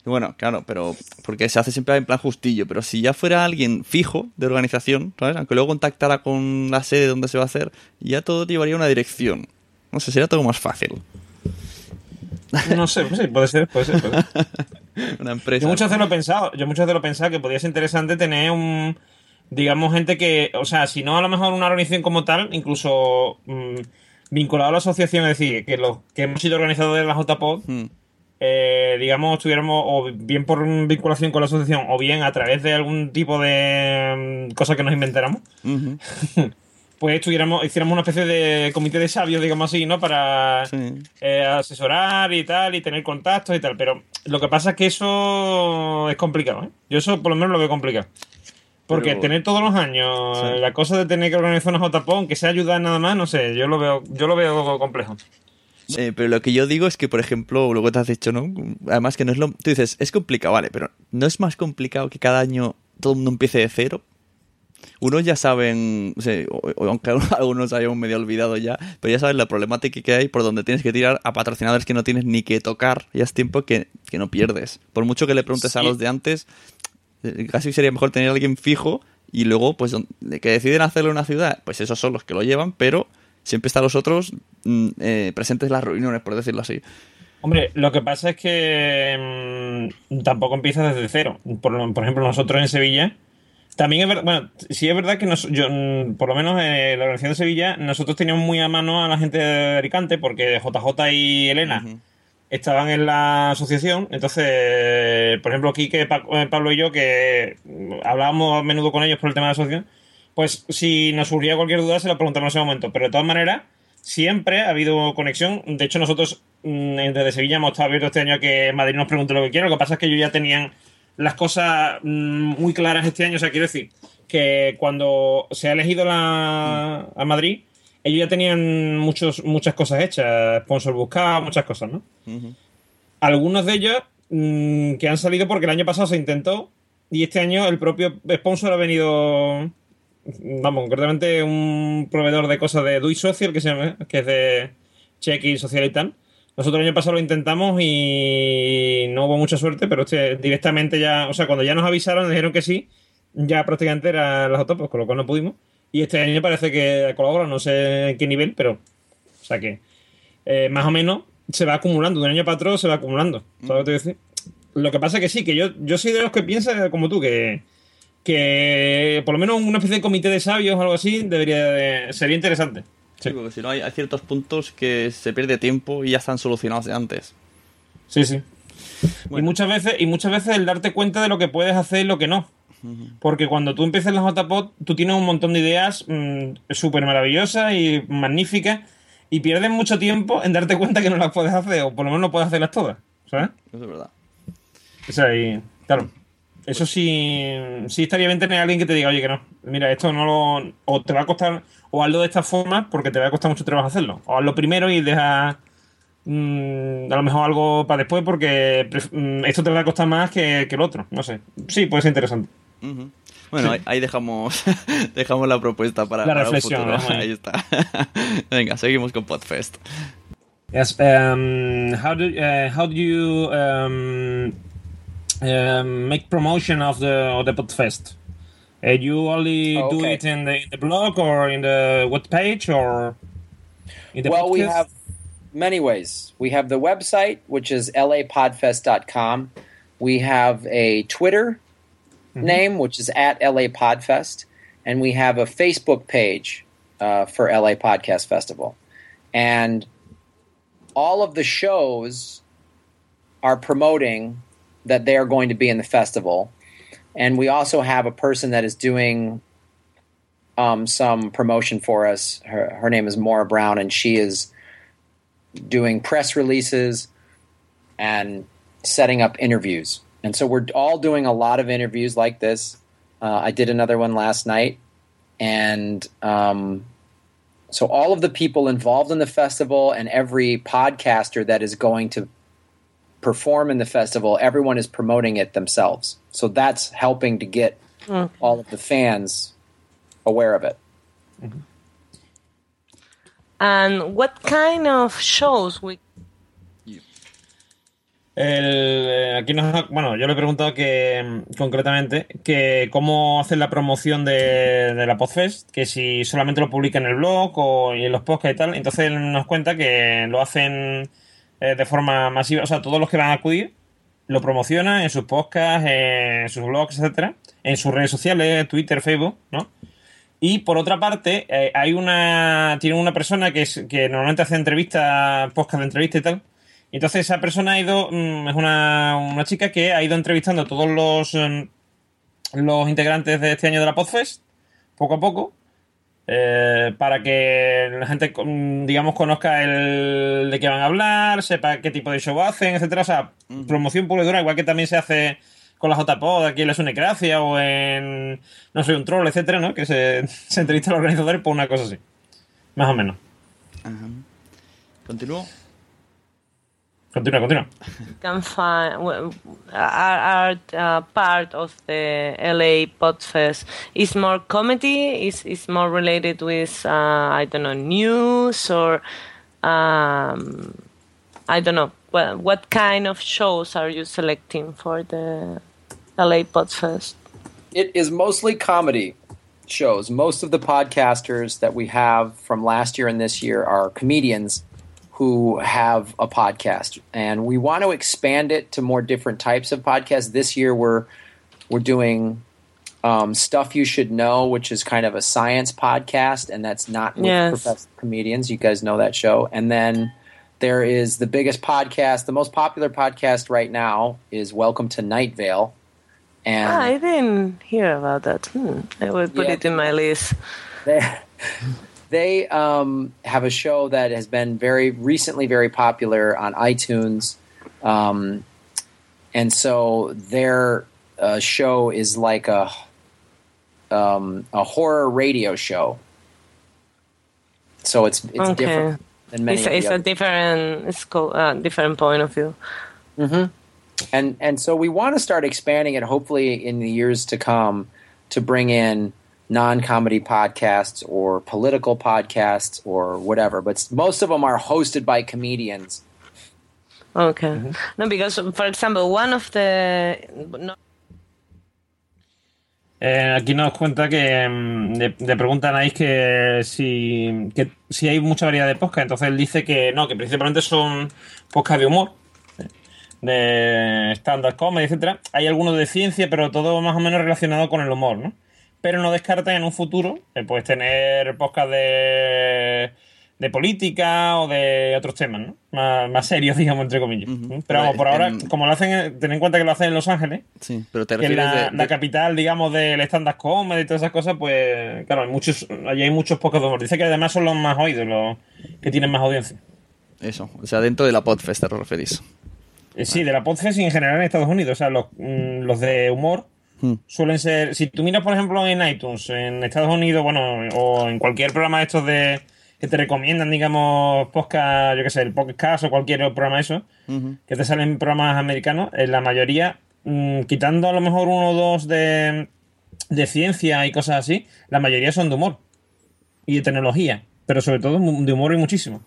Bueno, claro, pero porque se hace siempre en plan justillo, pero si ya fuera alguien fijo de organización, ¿sabes? Aunque luego contactara con la sede donde se va a hacer, ya todo llevaría una dirección. No sé, sería todo más fácil. No sé, pues sí, puede ser, puede ser. puede ser. Una empresa. Yo muchas veces lo he pensado, yo muchas veces lo he pensado que podría ser interesante tener un, digamos, gente que, o sea, si no a lo mejor una organización como tal, incluso mm, vinculado a la asociación, es decir, que los que hemos sido organizadores de la JPOD, Hmm. Eh, digamos, tuviéramos o bien por vinculación con la asociación o bien a través de algún tipo de mm, cosa que nos inventáramos, pues tuviéramos, hiciéramos una especie de comité de sabios, digamos así, ¿no? Para eh, asesorar y tal, y tener contactos y tal. Pero lo que pasa es que eso es complicado, ¿eh? Yo eso por lo menos lo veo complicado. Porque Pero- tener todos los años Sí. la cosa de tener que organizar una JPON, que sea ayudar nada más, no sé, yo lo veo, yo lo veo complejo. Eh, pero lo que yo digo es que, por ejemplo, lo que te has dicho, ¿no? Además que no es lo... Tú dices, es complicado, vale, pero ¿no es más complicado que cada año todo el mundo empiece de cero? Unos ya saben, o sea, aunque algunos hayan medio olvidado ya, pero ya saben la problemática que hay por donde tienes que tirar a patrocinadores que no tienes ni que tocar. Ya es tiempo que, que no pierdes. Por mucho que le preguntes a los de antes, eh, casi sería mejor tener a alguien fijo y luego, pues, que deciden hacerlo en una ciudad, pues esos son los que lo llevan, pero siempre están los otros mm, eh, presentes en las reuniones, por decirlo así. Hombre, lo que pasa es que mm, tampoco empieza desde cero. Por, por ejemplo, nosotros en Sevilla, también es verdad, bueno, sí es verdad que nos- yo, mm, por lo menos en la organización de Sevilla, nosotros teníamos muy a mano a la gente de Alicante, porque JJ y Elena estaban en la asociación. Entonces, por ejemplo, aquí que Pablo y yo, que hablábamos a menudo con ellos por el tema de la asociación, pues si nos surgía cualquier duda se lo preguntamos en ese momento. Pero de todas maneras, siempre ha habido conexión. De hecho, nosotros mm, desde Sevilla hemos estado abiertos este año a que Madrid nos pregunte lo que quiera. Lo que pasa es que ellos ya tenían las cosas mm, muy claras este año. O sea, quiero decir que cuando se ha elegido la, a Madrid, ellos ya tenían muchos, muchas cosas hechas. Sponsor buscado, muchas cosas, ¿no? Algunos de ellos mm, que han salido porque el año pasado se intentó y este año el propio sponsor ha venido vamos, concretamente un proveedor de cosas de Do It Social, que se llama, que es de check-in social y tal. Nosotros el año pasado lo intentamos y no hubo mucha suerte, pero este, directamente ya, o sea, cuando ya nos avisaron, dijeron que sí, ya prácticamente eran las autopos, con lo cual no pudimos. Y este año parece que colabora, no sé en qué nivel, pero, o sea que, eh, más o menos se va acumulando, de un año para otro se va acumulando. ¿Sabes lo que te voy a decir? Lo que pasa es que sí, que yo, yo soy de los que piensa como tú, que, que por lo menos una especie de comité de sabios o algo así debería de, sería interesante. Sí, porque si no hay, hay, ciertos puntos que se pierde tiempo y ya están solucionados de antes. Sí, sí. Y muchas veces y muchas veces el darte cuenta de lo que puedes hacer y lo que no. Porque cuando tú empiezas la JPod, tú tienes un montón de ideas mmm, súper maravillosas y magníficas y pierdes mucho tiempo en darte cuenta que no las puedes hacer o por lo menos no puedes hacerlas todas. ¿Sabes? Eso es verdad. O sea, y claro. Eso sí, sí estaría bien tener a alguien que te diga, oye, que no, mira, esto no lo. O te va a costar, o hazlo de esta forma porque te va a costar mucho trabajo hacerlo. O hazlo primero y deja mmm, a lo mejor algo para después porque mmm, esto te va a costar más que, que, el otro. No sé. Sí, puede ser interesante. Uh -huh. Bueno, sí. ahí, ahí, dejamos, dejamos la propuesta para la para reflexión. Un futuro. Ahí está. Venga, seguimos con Podfest. Yes. Um, how do uh, how do you um, um, make promotion of the of the Podfest? Uh, you only Oh, do it in the, in the blog or in the web page or in the well, we have many ways. We have the website, which is lapodfest.com. We have a Twitter name, which is at LA Podfest. And we have a Facebook page uh, for LA Podcast Festival. And all of the shows are promoting that they are going to be in the festival. And we also have a person that is doing um, some promotion for us. Her, her name is Maura Brown, and she is doing press releases and setting up interviews. And so we're all doing a lot of interviews like this. Uh, I did another one last night. And um, so all of the people involved in the festival and every podcaster that is going to perform in the festival, everyone is promoting it themselves. So that's helping to get Mm. all of the fans aware of it. And what kind of shows we El, eh, aquí nos ha- bueno, yo le he preguntado que mm, concretamente que cómo hacen la promoción de, de la Podfest, que si solamente lo publica en el blog o y en los podcasts y tal. Entonces él nos cuenta que lo hacen eh, de forma masiva, o sea, todos los que van a acudir lo promocionan en sus podcasts, en sus blogs, etcétera, en sus redes sociales, Twitter, Facebook, ¿no? Y por otra parte, eh, hay una. Tiene una persona que, que normalmente hace entrevistas, podcast de entrevista y tal. Entonces esa persona ha ido. mm, es una, una chica que ha ido entrevistando a todos los. em, los integrantes de este año de la Podfest, poco a poco. Eh, para que la gente, digamos, conozca el de qué van a hablar, sepa qué tipo de show hacen, etcétera. O sea, promoción pura y dura, igual que también se hace con la JPod aquí en la Sunecracia o en No soy un troll, etcétera, ¿no? Que se, se entrevista a los organizadores por una cosa así. Más o menos. Ajá. ¿Continúo? Continúa, continúa. can find w- are, are uh, part of the LA Podfest is more comedy is is more related with uh, I don't know news or um, I don't know well, what kind of shows are you selecting for the LA Podfest? It is mostly comedy shows. Most of the podcasters that we have from last year and this year are comedians who have a podcast, and we want to expand it to more different types of podcasts. This year, we're we're doing um, stuff you should know, which is kind of a science podcast, and that's not with Yes. professional comedians. You guys know that show, and then. There is the biggest podcast, the most popular podcast right now is Welcome to Night Vale. And Ah, I didn't hear about that. Hmm. I will put Yeah. it in my list. They um, have a show that has been very recently very popular on iTunes, um, and so their uh, show is like a um, a horror radio show. So it's it's Okay. different than many. It's, it's a different, it's called a different point of view. hmm And and so we want to start expanding it. Hopefully, in the years to come, to bring in non-comedy podcasts or political podcasts or whatever. But most of them are hosted by comedians. Okay. No, because for example, one of the no, Eh, aquí nos cuenta que mm, le, le preguntan ahí que si, que si hay mucha variedad de podcast. Entonces él dice que no, que principalmente son podcast de humor, de stand-up comedy, etcétera. Hay algunos de ciencia, pero todo más o menos relacionado con el humor, ¿no? Pero no descarta en un futuro eh, pues tener podcast de, de política o de otros temas, ¿no? Más, más serios, digamos, entre comillas. Pero vamos, por ahora, En- como lo hacen, ten en cuenta que lo hacen en Los Ángeles, Sí, pero te que es la, de- de- la capital, digamos, del stand-up comedy y todas esas cosas, pues claro, hay muchos, allí hay muchos pocos de humor. Dice que además son los más oídos, los que tienen más audiencia. Eso, o sea, dentro de la Podfest te referís. Eh, Sí, de la podcast y en general en Estados Unidos. O sea, los, mm, los de humor Hmm. suelen ser. Si tú miras, por ejemplo, en iTunes, en Estados Unidos, bueno, o en cualquier programa de estos de que te recomiendan, digamos, podcast, yo qué sé, el podcast o cualquier programa de eso, que te salen programas americanos, en la mayoría, mm, quitando a lo mejor uno o dos de, de ciencia y cosas así, la mayoría son de humor y de tecnología, pero sobre todo de humor y muchísimo.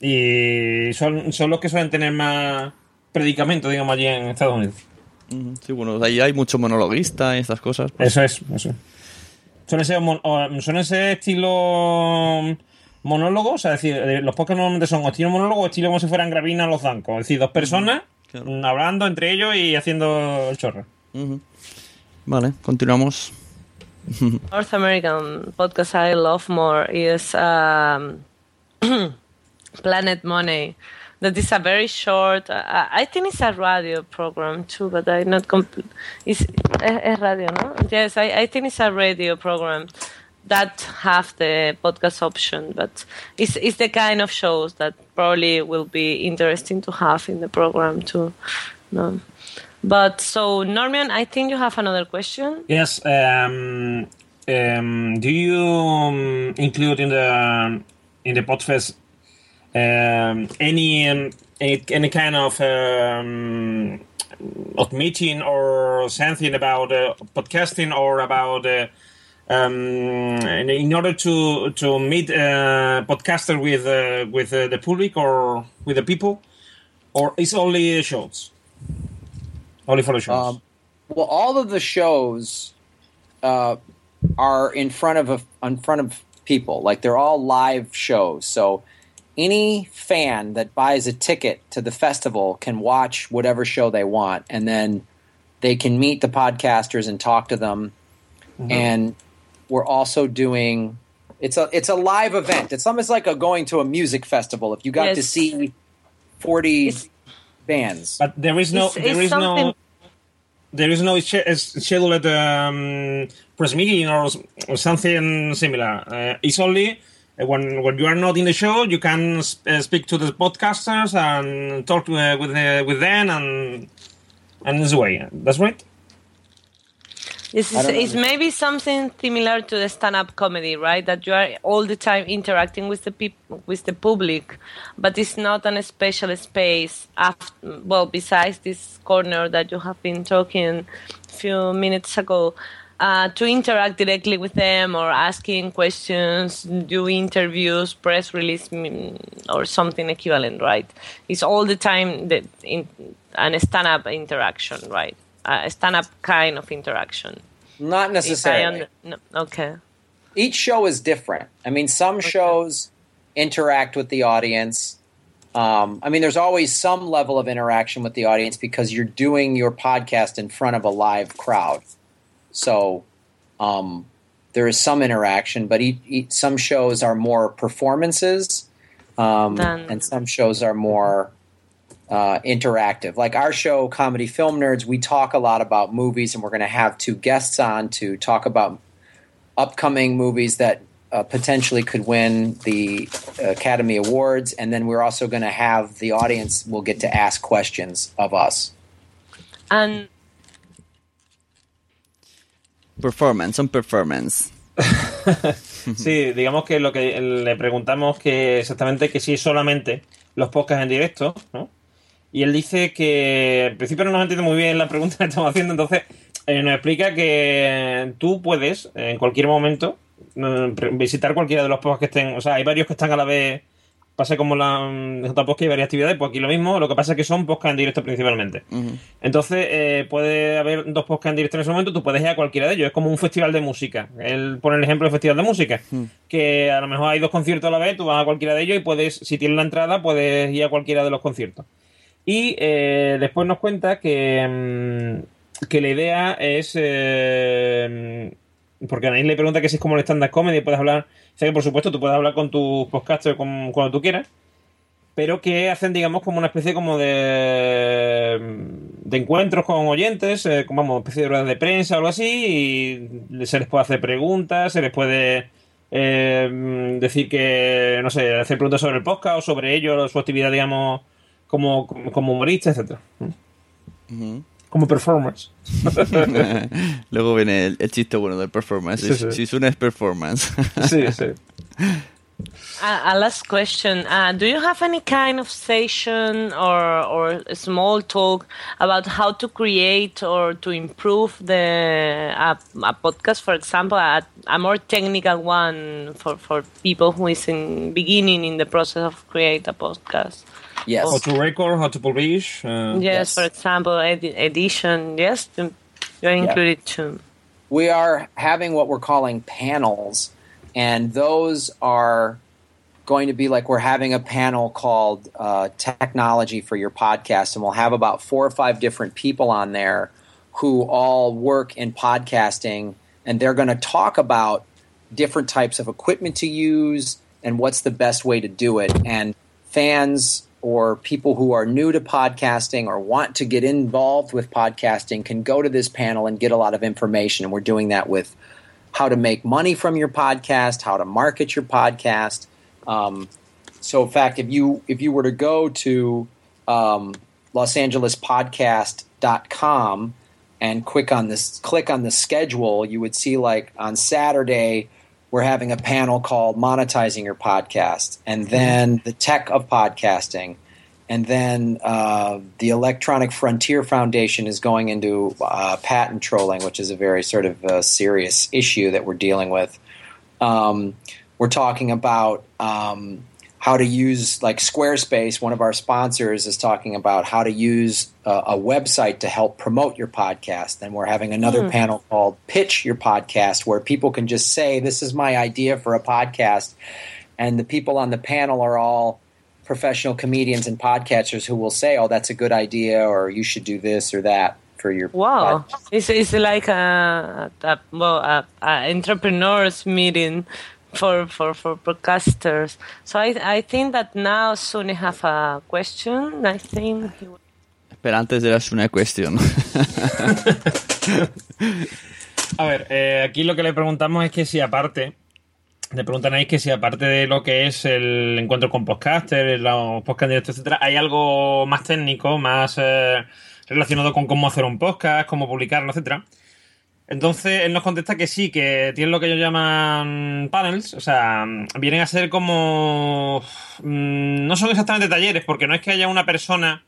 Y son, son los que suelen tener más predicamento, digamos, allí en Estados Unidos. Sí, bueno, ahí hay mucho monologuista y estas cosas. pues. Eso es, eso. es. Suelen ser, mon- o- ser estilo sea, es decir, eh, los podcasts normalmente son o estilo monólogo o estilo como si fueran gravinas los zancos. Es decir, dos personas mm, hablando entre ellos y haciendo el chorro. Vale, continuamos. North American podcast I love more is um, Planet Money. That is a very short. Uh, I think it's a radio program too, but I'm not complete. It's es, es radio, no? Yes, I, I think it's a radio program that have the podcast option, but it's it's the kind of shows that probably will be interesting to have in the program too. No. But so Norman, I think you have another question. Yes. Um, um, do you um, include in the in the Podfest um, any, um, any any kind of um, or something about uh, podcasting or about uh, um, in, in order to to meet uh, podcaster with uh, with uh, the public or with the people, or it's only shows, only for the shows. Um, well, all of the shows uh, are in front of a, in front of people. Like they're all live shows. So any fan that buys a ticket to the festival can watch whatever show they want, and then they can meet the podcasters and talk to them. And we're also doing it's a it's a live event. It's almost like a going to a music festival. If you got to see forty bands, But there is no, It's- there it's is no, there is no sch- scheduled um, press meeting or, or something similar. Uh, it's only when when you are not in the show, you can s- uh, speak to the podcasters and talk uh, with uh, with them and and this way. That's right. It's, I don't it's maybe something similar to the stand-up comedy, right? That you are all the time interacting with the people, with the public, but it's not an special space. After, well, besides this corner that you have been talking a few minutes ago, uh, to interact directly with them or asking questions, do interviews, press release, mm, or something equivalent, right? It's all the time that in an stand-up interaction, right? A stand-up kind of interaction. not necessarily. no, okay. each show is different. I mean, some shows interact with the audience. Um, I mean, there's always some level of interaction with the audience because you're doing your podcast in front of a live crowd. So um, there is some interaction, but e e some shows are more performances, um, and some shows are more uh, interactive. Like our show, Comedy Film Nerds, we talk a lot about movies, and we're going to have two guests on to talk about upcoming movies that uh, potentially could win the Academy Awards, and then we're also going to have the audience will get to ask questions of us. And Performance, on performance. Sí, digamos que lo que le preguntamos que exactamente que si solamente los podcasts en directo, ¿no? Y él dice que al principio no nos entiende muy bien la pregunta que estamos haciendo, entonces eh, nos explica que tú puedes en cualquier momento eh, visitar cualquiera de los podcasts que estén, o sea, hay varios que están a la vez, pasa como la mm, J-Podcast y varias actividades, pues aquí lo mismo, lo que pasa es que son podcasts en directo principalmente. Entonces, eh, puede haber dos podcasts en directo en ese momento, tú puedes ir a cualquiera de ellos. Es como un festival de música. Él pone el ejemplo de festival de música. Que a lo mejor hay dos conciertos a la vez, tú vas a cualquiera de ellos y puedes, si tienes la entrada, puedes ir a cualquiera de los conciertos. Y eh, después nos cuenta que, mm, que la idea es. eh, porque Anaís le pregunta que si es como el stand-up comedy, puedes hablar. Sé que por supuesto tú puedes hablar con tus podcasters con- cuando tú quieras pero que hacen, digamos, como una especie como de, de encuentros con oyentes, eh, como vamos, especie de ruedas de prensa o algo así, y se les puede hacer preguntas, se les puede eh, decir que, no sé, hacer preguntas sobre el podcast o sobre ellos, su actividad, digamos, como, como humorista, etcétera Como performers. Luego viene el, el chiste bueno del performance. Sí, Si- sí. Si es performance. Sí, sí. a, a last question: uh, Do you have any kind of session or or a small talk about how to create or to improve the a, a podcast, for example, a, a more technical one for for people who is in beginning in the process of create a podcast? Yes. How to record, how to publish. uh, Yes, for example, edi- edition. Yes, you're included too. we are having what we're calling panels, and those are going to be like we're having a panel called uh, Technology for Your Podcast, and we'll have about four or five different people on there who all work in podcasting, and they're going to talk about different types of equipment to use and what's the best way to do it. And fans or people who are new to podcasting or want to get involved with podcasting can go to this panel and get a lot of information. And we're doing that with how to make money from your podcast, how to market your podcast. Um, so, in fact, if you if you were to go to um, Los Angeles and click on this click on the schedule, you would see like on Saturday we're having a panel called Monetizing Your Podcast, and then the tech of podcasting, and then uh, the Electronic Frontier Foundation is going into uh, patent trolling, which is a very sort of uh, serious issue that we're dealing with. Um, we're talking about um, how to use, like Squarespace, one of our sponsors is talking about how to use a, a website to help promote your podcast. And we're having another Hmm. panel called Pitch Your Podcast, where people can just say, This is my idea for a podcast. And the people on the panel are all professional comedians and podcasters who will say, Oh, that's a good idea, or you should do this or that for your Wow, it's, it's like a, a well, a, a entrepreneurs meeting for, for, for podcasters. So I I think that now Suni have a question. I think Pero antes de las una cuestión. A ver, eh, aquí lo que le preguntamos es que si aparte, le preguntan ahí que si aparte de lo que es el encuentro con podcasters, los podcast en directo, etcétera, hay algo más técnico, más eh, relacionado con cómo hacer un podcast, cómo publicarlo, etcétera. Entonces él nos contesta que sí, que tienen lo que ellos llaman panels, o sea, vienen a ser como... mm, No son exactamente talleres, porque no es que haya una persona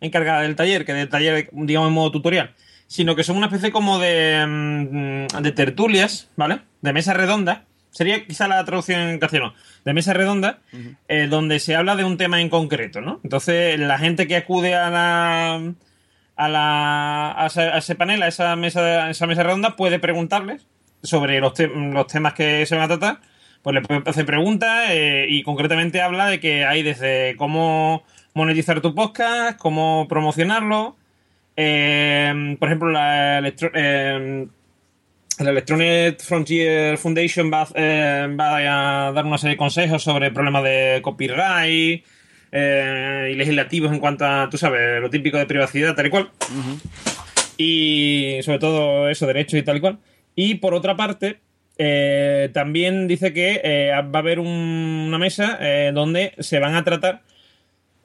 encargada del taller, que del taller, digamos, en modo tutorial, sino que son una especie como de, mm, de tertulias, ¿vale? De mesa redonda. Sería quizá la traducción en castellano. De mesa redonda, eh, donde se habla de un tema en concreto, ¿no? Entonces, la gente que acude a la, a, la, a, ese, a ese panel, a esa mesa, a esa mesa redonda, puede preguntarles sobre los, te- los temas que se van a tratar. Pues le puede hacer preguntas eh, y concretamente habla de que hay desde cómo monetizar tu podcast, cómo promocionarlo. eh, por ejemplo, la, eh, la Electronic Frontier Foundation va, eh, va a dar una serie de consejos sobre problemas de copyright eh, y legislativos en cuanto a, tú sabes, lo típico de privacidad, tal y cual. Y sobre todo eso, derechos y tal y cual. Y por otra parte, eh, también dice que eh, va a haber un- una mesa donde se van a tratar,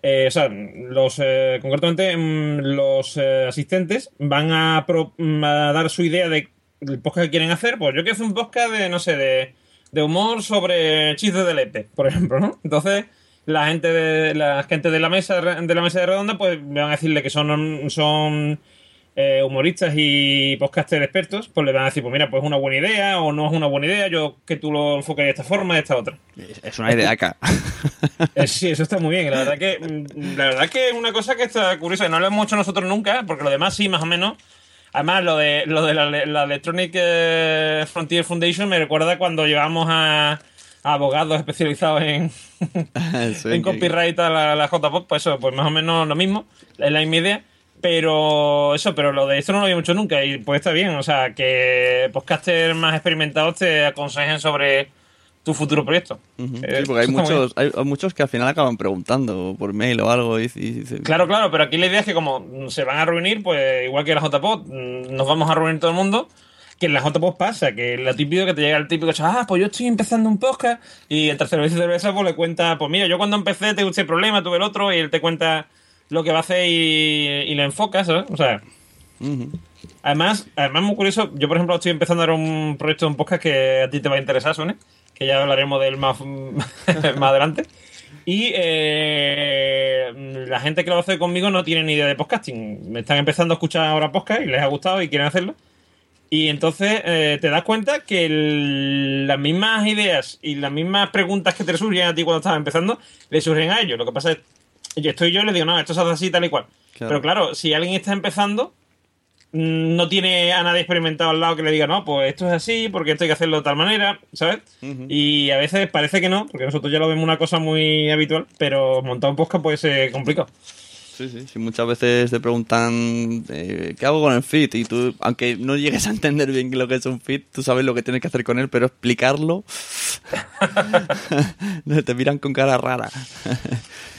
eh, o sea, los, eh, concretamente mm, los eh, asistentes van a, pro- mm, a dar su idea de el podcast que quieren hacer. Pues yo quiero hacer un podcast de, no sé, de, de humor sobre chistes de lepe, por ejemplo, ¿no? Entonces, la gente de la gente de la mesa de la mesa de redonda, pues me van a decirle que son, son eh, humoristas y podcasters expertos, pues le van a decir, pues mira, pues es una buena idea o no es una buena idea, yo que tú lo enfoques de esta forma, de esta otra. Es una idea acá. Eh, sí, eso está muy bien. La verdad que la verdad que es una cosa que está curiosa. No lo hemos hecho nosotros nunca, porque lo demás sí, más o menos. Además, lo de, lo de la, la Electronic eh, Frontier Foundation me recuerda cuando llevamos a, a abogados especializados en, Sí, en copyright a la, la JPOP, pues eso, pues más o menos lo mismo, es la misma idea. Pero eso, pero lo de esto no lo habíamos hecho nunca y pues está bien. O sea, que podcasters más experimentados te aconsejen sobre tu futuro proyecto. Ujú. Eh, Sí, porque hay muchos, hay, muchos que al final acaban preguntando por mail o algo y, y dicen, Claro, claro, pero aquí la idea es que como se van a reunir, pues igual que la JPOD, mm, nos vamos a reunir todo el mundo. Que en la JPOD pasa, que lo típico que te llega el típico, ah, pues yo estoy empezando un podcast y el tercero vez de cerveza pues le cuenta, pues mira, yo cuando empecé tuve este problema, tuve el otro y él te cuenta lo que va a hacer y, y le enfocas, ¿sabes? O sea, además, además muy curioso, yo por ejemplo estoy empezando ahora un proyecto de un podcast que a ti te va a interesar, Sune, que ya hablaremos de él más, más adelante. Y eh, la gente que lo hace conmigo no tiene ni idea de podcasting. Me están empezando a escuchar ahora podcast y les ha gustado y quieren hacerlo. Y entonces eh, te das cuenta que el- las mismas ideas y las mismas preguntas que te surgen a ti cuando estás empezando, le surgen a ellos. Lo que pasa es yo estoy yo y les digo, no, esto se hace así, tal y cual. Claro. Pero claro, si alguien está empezando, no tiene a nadie experimentado al lado que le diga, no, pues esto es así, porque esto hay que hacerlo de tal manera, ¿sabes? Y a veces parece que no, porque nosotros ya lo vemos una cosa muy habitual, pero montar un podcast puede ser complicado. Sí, sí, sí, muchas veces te preguntan eh, ¿qué hago con el feed? Y tú, aunque no llegues a entender bien lo que es un feed, tú sabes lo que tienes que hacer con él, pero explicarlo te miran con cara rara.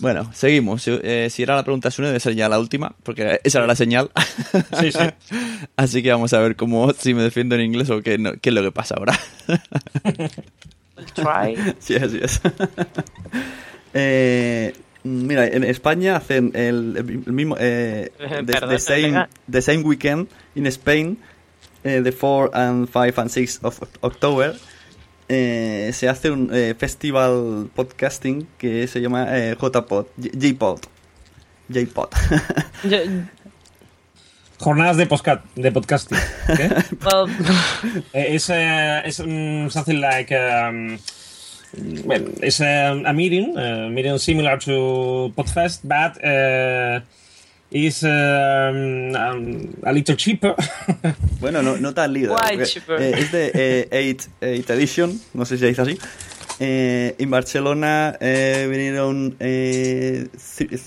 bueno, seguimos. Si, eh, si era la pregunta Sune, debe ser ya la última, porque esa era la señal. Sí, sí. Así que vamos a ver cómo si me defiendo en inglés o qué, no- qué es lo que pasa ahora. Try. Sí, así es. Eh, mira, en España hacen el, el mismo. Eh, the, Perdón, the same, colega. the same weekend in Spain, eh, the 4 and 5 and 6 of October. Eh, se hace un eh, festival podcasting que se llama eh, JPod, J-Pod. J-Pod. Jornadas de, podcast, de podcasting. ¿ok? well, Eh, It's, uh, it's um, something like um, well, it's a, a meeting, a meeting similar to Podfest, but uh, is um, um, a little cheaper. Bueno, no, no tan líder. Why porque, cheaper? eh, es de 8 edition, no sé si se dice así. Eh, en Barcelona eh, vinieron eh, th-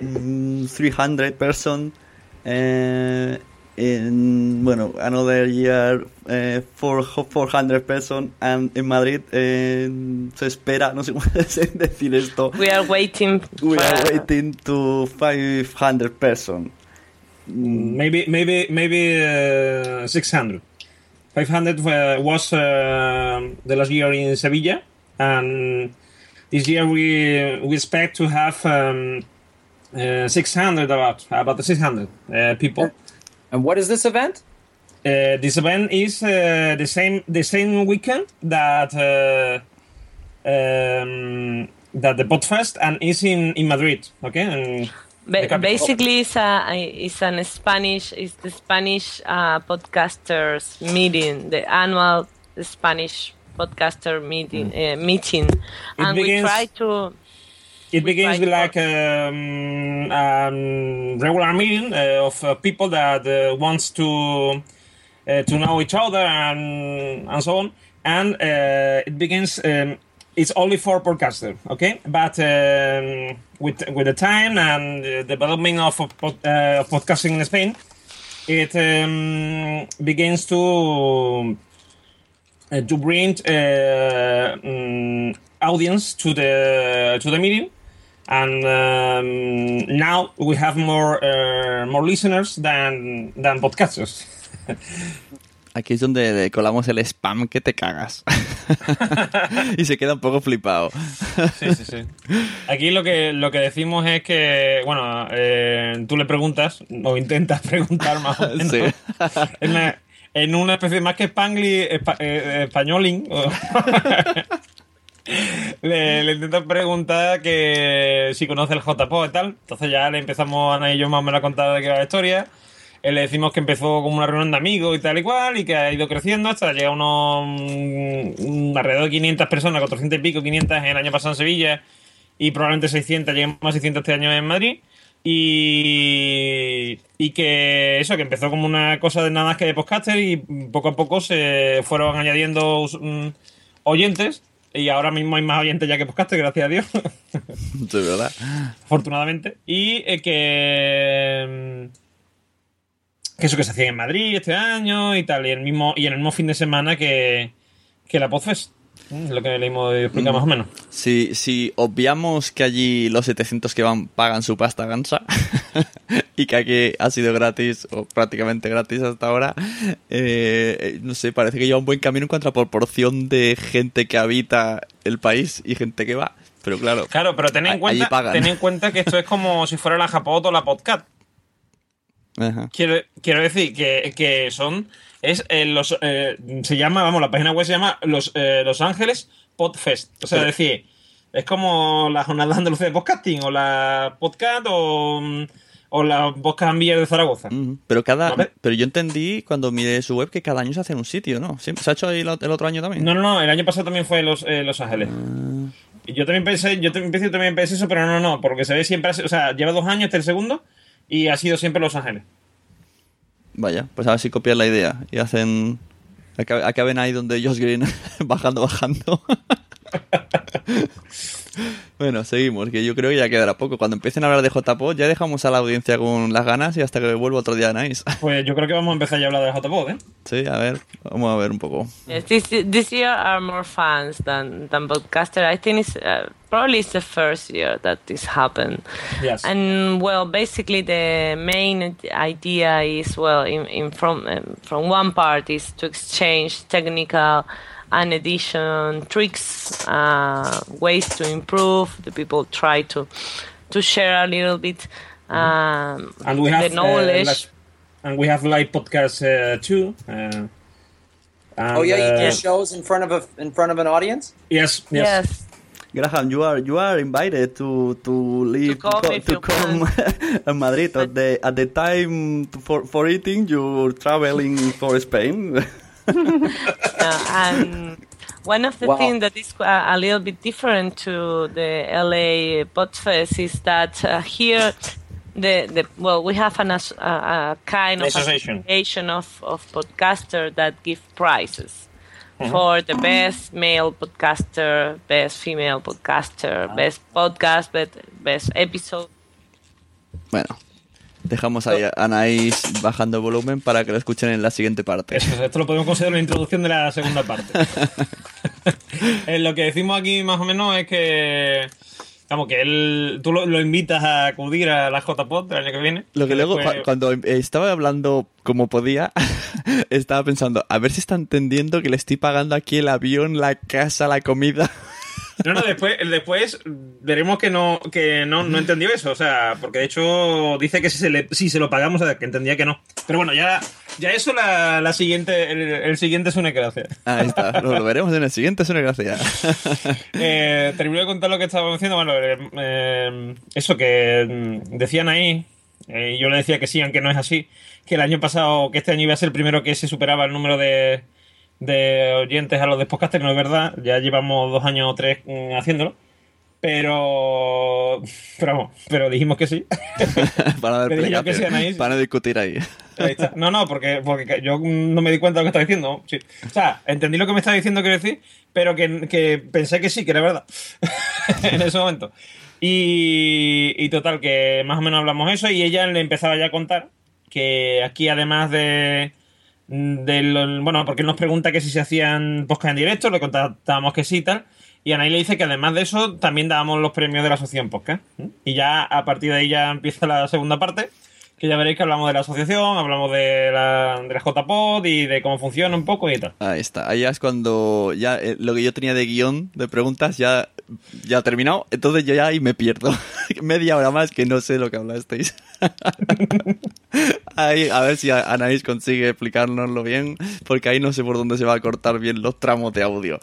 mm, 300 person. Eh, en, bueno, another year eh, four- 400 person. And in Madrid eh, se espera, no sé cómo decir esto. we are waiting. We are waiting to 500 person. maybe, maybe, maybe uh, 600. 500 uh, was uh, the last year in Sevilla, and this year we we expect to have um, uh, 600 about about the 600 uh, people. And what is this event? Uh, this event is uh, the same the same weekend that uh, um, that the Podfest and is in, in Madrid. Okay, and Ba- basically, it's a it's an Spanish it's the Spanish uh, podcasters meeting, the annual Spanish podcaster meeting uh, meeting, and we try to It begins with like um, um, regular meeting uh, of uh, people that uh, wants to uh, to know each other and and so on. And uh, it begins. Um, it's only for podcaster, okay? But um, with with the time and the development of of uh, of podcasting in Spain, it um, begins to to bring uh, mm, audience to the to the meeting, and um, now we have more uh, more listeners than than podcasters. Aquí es donde colamos el spam que te cagas. y se queda un poco flipado. Sí, sí, sí. Aquí lo que, lo que decimos es que, bueno, eh, tú le preguntas, o intentas preguntar más o menos. Sí. En, la- en una especie más que Spanglish, espa- eh, españoling. Le, le intentas preguntar que si conoce el JPO y tal. Entonces ya le empezamos a Ana y yo más o menos a contar de qué va la historia. Eh, le decimos que empezó como una reunión de amigos y tal y cual, y que ha ido creciendo hasta llegar a unos mm, alrededor de 500 personas, 400 y pico, 500 el año pasado en Sevilla, y probablemente 600, lleguemos a 600 este año en Madrid. Y, y que eso, que empezó como una cosa de nada más que de podcaster y poco a poco se fueron añadiendo mm, oyentes y ahora mismo hay más oyentes ya que podcaster, gracias a Dios, De verdad. afortunadamente. Y eh, que, mm, que eso que se hacía en Madrid este año y tal, y, el mismo, y en el mismo fin de semana que, que la Podfest. Mm, Lo que le hemos explicado más o menos. Si, si obviamos que allí los 700 que van pagan su pasta gansa y que aquí ha sido gratis o prácticamente gratis hasta ahora, eh, no sé, parece que lleva un buen camino en cuanto a proporción de gente que habita el país y gente que va. Pero claro, Claro, pero ten en, cuenta, ten en cuenta que esto es como si fuera la Japot o la Podcast. Ajá. Quiero, quiero decir que, que son. Es eh, los. eh, se llama, vamos, la página web se llama Los, eh, los Ángeles Podfest. O sea, Pero- es decir, es como la Jornada Andalucía de Podcasting, o la Podcast, o, o la Podcast Ambilla de Zaragoza. Pero cada, ¿Vale? pero yo entendí cuando miré su web que cada año se hace en un sitio, ¿no? ¿Se ha hecho ahí el otro año también? No, no, no, el año pasado también fue Los, eh, los Ángeles. Ah. Y Yo también pensé, yo también pensé, también pensé eso, pero no, no, porque se ve siempre, o sea, lleva dos años, este es el segundo, y ha sido siempre Los Ángeles. Vaya, pues a ver si copian la idea y hacen. aca- Acaben ahí donde Josh Green, bajando, bajando. bueno, seguimos, que yo creo que ya quedará poco. Cuando empiecen a hablar de JPO, ya dejamos a la audiencia con las ganas y hasta que vuelva otro día Nice. Pues yo creo que vamos a empezar ya a hablar de JPod, ¿eh? sí, a ver, vamos a ver un poco. Yes, this this year are more fans than than podcaster. I think it's uh, probably it's the first year that this happened. Yes. And well, basically the main idea is well, in, in from um, from one part is to exchange technical and addition tricks, uh, ways to improve. The people try to to share a little bit um, And we have the knowledge. Uh, and we have live podcast uh, too. Uh, and, oh yeah, you do uh, shows in front of a in front of an audience. Yes, yes. Graham, you are you are invited to to leave come co- if to come in Madrid at the at the time to, for for eating you're traveling for Spain. And one of the Wow. things that is a little bit different to the LA Podfest is that uh, here, the, the well, we have an, as- a, a kind of Association. association of, of podcaster that give prizes. Mhm. For the best male podcaster, best female podcaster, best podcast, best, best episode. Bueno, dejamos ahí a Anaís bajando volumen para que lo escuchen en la siguiente parte. Eso, esto lo podemos considerar una introducción de la segunda parte. Eh, lo que decimos aquí más o menos es que. Vamos, que él, tú lo, lo invitas a acudir a la JPod del año que viene. Lo que luego, después- cuando em- estaba hablando como podía, estaba pensando, a ver si está entendiendo que le estoy pagando aquí el avión, la casa, la comida. No, no, después, después veremos que no, que no, no entendió eso. O sea, porque de hecho dice que si se, le, si se lo pagamos, que entendía que no. Pero bueno, ya, ya eso la, la siguiente, el, el siguiente es una gracia. Ahí está, lo, veremos en el siguiente, es una gracia. Eh, termino de contar lo que estábamos diciendo. Bueno, eh, eh, eso que mm, decían ahí, eh, yo le decía que sí, aunque no es así, que el año pasado, que este año iba a ser el primero que se superaba el número de, de oyentes a los de podcasters, no es verdad, ya llevamos dos años o tres mm, haciéndolo. Pero, pero vamos, pero dijimos que sí. para dar Que sean ahí. para no discutir ahí. Ahí está. No, no, porque, porque yo no me di cuenta de lo que estaba diciendo. Sí. O sea, entendí lo que me estaba diciendo, quiero decir, pero que, que pensé que sí, que era verdad. en ese momento. Y, y total, que más o menos hablamos eso y ella le empezaba ya a contar que aquí además de... del- bueno, porque él nos pregunta que si se hacían podcast en directo, le contábamos que sí y tal. Y Anaí le dice que además de eso, también dábamos los premios de la asociación podcast. ¿eh? Y ya a partir de ahí ya empieza la segunda parte, que ya veréis que hablamos de la asociación, hablamos de la, de la JPod y de cómo funciona un poco y tal. Ahí está. Ahí ya es cuando ya eh, lo que yo tenía de guion de preguntas ya, ya ha terminado. Entonces yo ya ahí me pierdo. Media hora más que no sé lo que hablasteis. ahí, a ver si Anaís consigue explicárnoslo bien, porque ahí no sé por dónde se va a cortar bien los tramos de audio.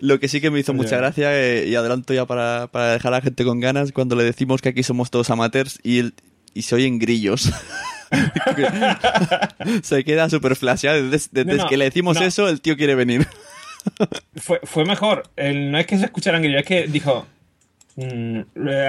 Lo que sí que me hizo mucha gracia, eh, y adelanto ya para, para, dejar a la gente con ganas, cuando le decimos que aquí somos todos amateurs y, y se oyen grillos. se queda súper flasheado. Desde, desde no, no, que le decimos no. eso, el tío quiere venir. fue, fue mejor. El, no es que se escucharan grillos, es que dijo, Mm,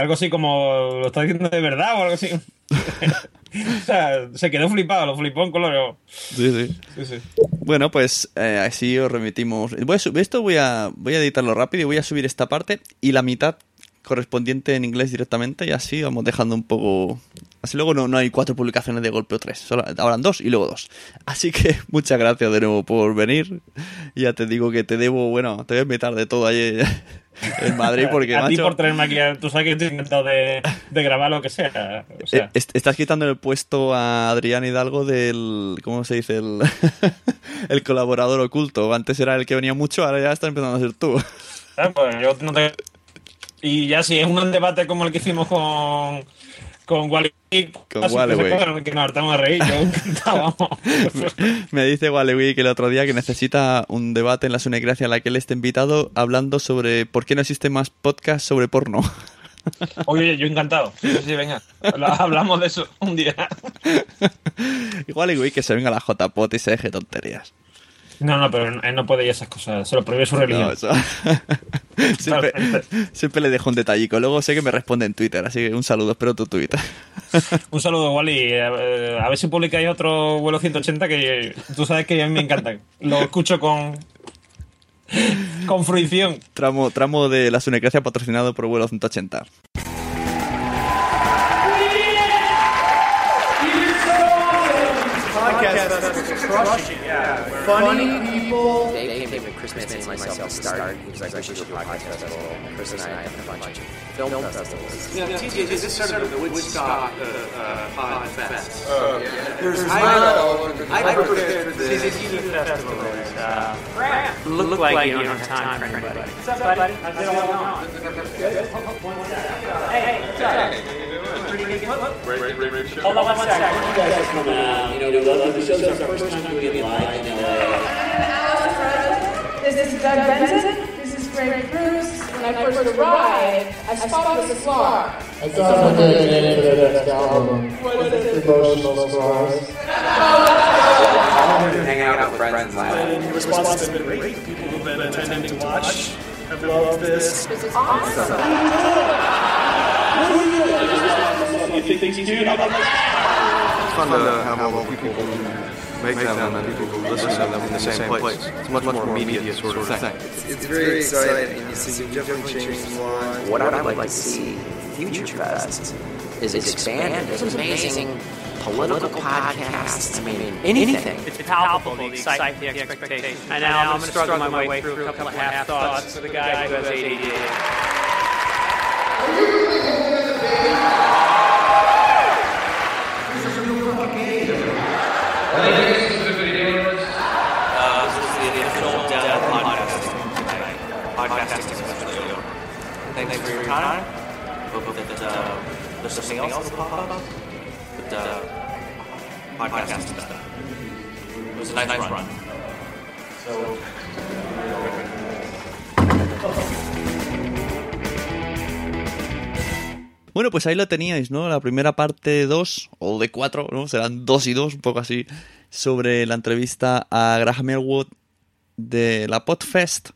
algo así como lo está diciendo de verdad o algo así. o sea, se quedó flipado, lo flipó en color. Sí, sí. sí, sí. Bueno, pues eh, así os remitimos. Voy a esto voy a, voy a editarlo rápido y voy a subir esta parte y la mitad correspondiente en inglés directamente y así vamos dejando un poco... Así luego no, no hay cuatro publicaciones de golpe o tres, solo habrán dos y luego dos. Así que muchas gracias de nuevo por venir. Ya te digo que te debo, bueno, te voy a invitar de todo ahí en Madrid porque... a macho, ti por traerme aquí, tú sabes que estoy intentado de, de, grabar lo que sea. O sea. Est estás quitando el puesto a Adrián Hidalgo del... ¿Cómo se dice? El, el colaborador oculto. Antes era el que venía mucho, ahora ya está empezando a ser tú. Ah, pues yo no te... Y ya si es un debate como el que hicimos con, con Wally con Wally que nos hartamos a reír, yo Me dice Wally que el otro día que necesita un debate en la Sunecracia a la que él esté invitado hablando sobre por qué no existe más podcast sobre porno. Oye, yo encantado. Sí, sí, venga. Hablamos de eso un día. Igual Wally que se venga la JPOT y se deje tonterías. No, no, pero él no puede ir a esas cosas. Se lo prohíbe su religión. No, eso... siempre, siempre, le dejo un detallico. Luego sé que me responde en Twitter, así que un saludo, espero tu Twitter. un saludo, Wally. A, a ver si publicáis otro vuelo 180 que tú sabes que a mí me encanta. Lo escucho con. con fruición. Tramo, tramo de la Sunecracia patrocinado por vuelo 180. Crushing. Yeah. Funny people. Dave came with Christmas and myself to start. He was like, we should do a podcast festival. Chris and I have a bunch of film, film festivals. Yeah, TJ, is this sort of the Woodstock uh, uh, Pod Fest? Oh, yeah. There's I prepared for this. CCTV festival is uh, look, look like you don't have time for anybody. What's up, buddy? How's it going on? Hey, hey, what's up? Great, great, great, great show. Hold on one second. You guys are coming out. You know, we love the show. This is our first time doing it live in uh, LA. This is Doug Benson. This is Greg Cruz. When I first arrived, I spotted the scar. I thought I was going to get into the next album. What is it? Emotional scars. I wanted to hang out with friends and laugh. The response has been great. People who've been attending to watch have loved this. This is awesome. What are you doing? You think things do? It's fun to have all the people who make them and people who listen to them in the same place. It's much more immediate sort of thing. It's very exciting, and you see, you definitely changed a lot. What I would like to see Future Fest is expanded. There's amazing political podcasts. I mean, anything. It's palpable, the excitement, the expectation. And now I'm going to struggle my way through a couple of half thoughts for the guy who has ADD. Thanks for your time. Hope that uh, there's something else that'll pop up. But uh, podcast is done. It was a nice, nice run. So. Bueno, pues ahí lo teníais, ¿no? La primera parte 2, o de 4, ¿no? Serán 2 y 2, un poco así, sobre la entrevista a Graham Elwood de la Podfest. A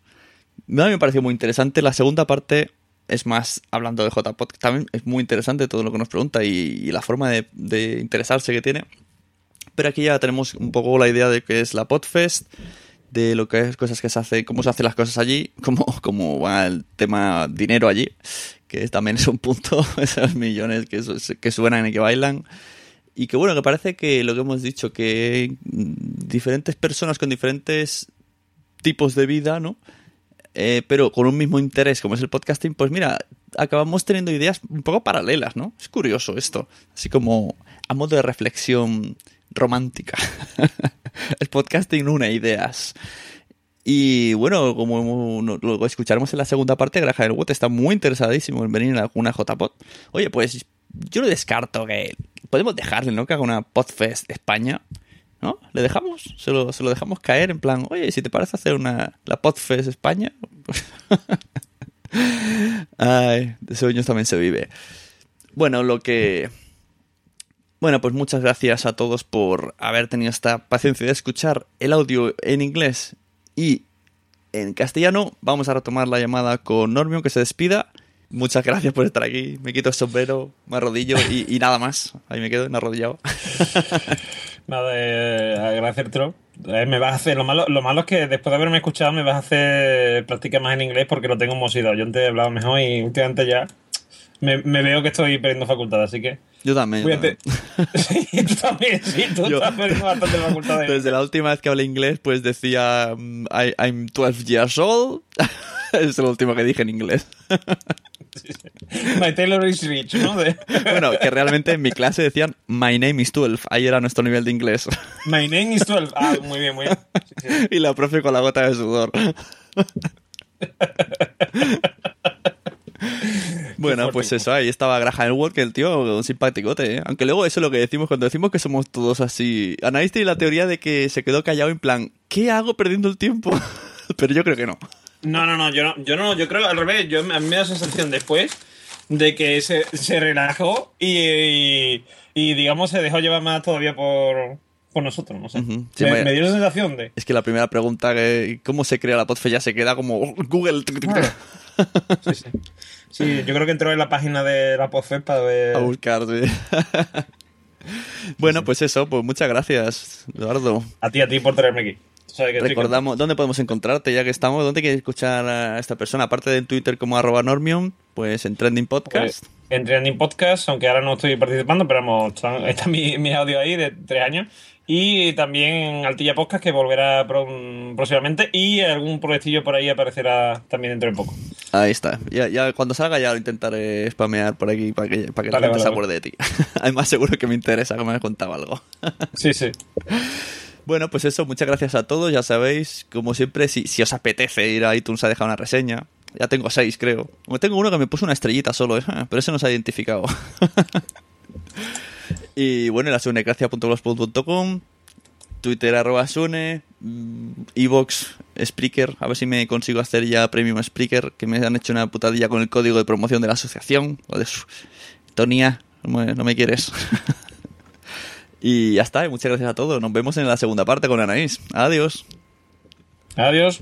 mí me pareció muy interesante. La segunda parte es más hablando de JPod, también es muy interesante todo lo que nos pregunta y, la forma de, de, interesarse que tiene. Pero aquí ya tenemos un poco la idea de qué es la Podfest, de lo que es cosas que se hace, cómo se hacen las cosas allí, cómo, cómo va el tema dinero allí, que también es un punto, esos millones que, que suenan y que bailan. Y que bueno, que parece que lo que hemos dicho, que diferentes personas con diferentes tipos de vida, ¿no? Eh, pero con un mismo interés como es el podcasting, pues mira, acabamos teniendo ideas un poco paralelas, ¿no? Es curioso esto. Así como a modo de reflexión romántica. el podcasting une ideas. Y bueno, como lo escucharemos en la segunda parte, Graja del Watt está muy interesadísimo en venir en alguna JPod. Oye, pues yo lo descarto que podemos dejarle, ¿no? Que haga una Podfest España. ¿No? ¿Le dejamos? ¿Se lo, se lo dejamos caer en plan, oye, si te parece hacer una la Podfest España? Ay, de sueños también se vive. Bueno, lo que... Bueno, pues muchas gracias a todos por haber tenido esta paciencia de escuchar el audio en inglés y en castellano. Vamos a retomar la llamada con Normio, que se despida. Muchas gracias por estar aquí. Me quito el sombrero, me arrodillo y, nada más. Ahí me quedo en arrodillado. Nada, eh, agradecértelo. Eh, me vas a hacer, lo malo, lo malo es que después de haberme escuchado me vas a hacer practicar más en inglés porque lo tengo mosido. Yo antes he hablado mejor y últimamente ya me, me veo que estoy perdiendo facultad, así que yo también. sí, tú también, sí, tú estás perdiendo bastante facultad. Desde la última vez que hablé inglés, pues decía mm, I, I'm 12 years old. es lo último que dije en inglés. My Taylor is rich, ¿no? bueno, que realmente en mi clase decían My name is 12. Ahí era nuestro nivel de inglés. My name is 12. Ah, muy bien, muy bien. y la profe con la gota de sudor. Bueno, pues eso, ahí estaba Graham Elwood, que el tío, un simpaticote, ¿eh? Aunque luego eso es lo que decimos cuando decimos que somos todos así. Anaís tiene la teoría de que se quedó callado en plan, ¿qué hago perdiendo el tiempo? Pero yo creo que no. No, no, no, yo no, yo no, yo creo al revés. Yo, a mí me da la sensación después de que se, se relajó y, y, digamos, se dejó llevar más todavía por, por nosotros, no sé. me, dio la sensación de... Es que la primera pregunta, ¿cómo se crea la podfe? Ya se queda como Google. sí, sí. Sí, yo creo que entró en la página de la Podfest para ver. A buscar, sí. bueno, pues eso, pues muchas gracias, Eduardo. A ti, a ti por traerme aquí. Recordamos, ¿dónde podemos encontrarte ya que estamos? ¿Dónde quieres escuchar a esta persona? Aparte de en Twitter como arroba Normium, pues en Trending Podcast. Pues, en Trending Podcast, aunque ahora no estoy participando, pero vamos, está, mi, mi, audio ahí de tres años. Y también Altilla Podcast, que volverá próximamente. Y algún proyectillo por ahí aparecerá también dentro de poco. Ahí está. Ya, ya cuando salga ya lo intentaré spamear por aquí para que, para que la gente se acuerde de ti. Además, seguro que me interesa que me hayas contado algo. sí, sí. Bueno, pues eso, muchas gracias a todos. Ya sabéis, como siempre, si, si os apetece ir a iTunes a dejar una reseña, ya tengo seis, creo. Tengo uno que me puso una estrellita solo, ¿eh? pero ese no se ha identificado. Y bueno, la sunecracia.blogspot.com, Twitter arroba sune, mm, Evox, Spreaker, a ver si me consigo hacer ya Premium Spreaker, que me han hecho una putadilla con el código de promoción de la asociación. Tonia, no me, quieres. y ya está, muchas gracias a todos. Nos vemos en la segunda parte con Anaís. Adiós. Adiós.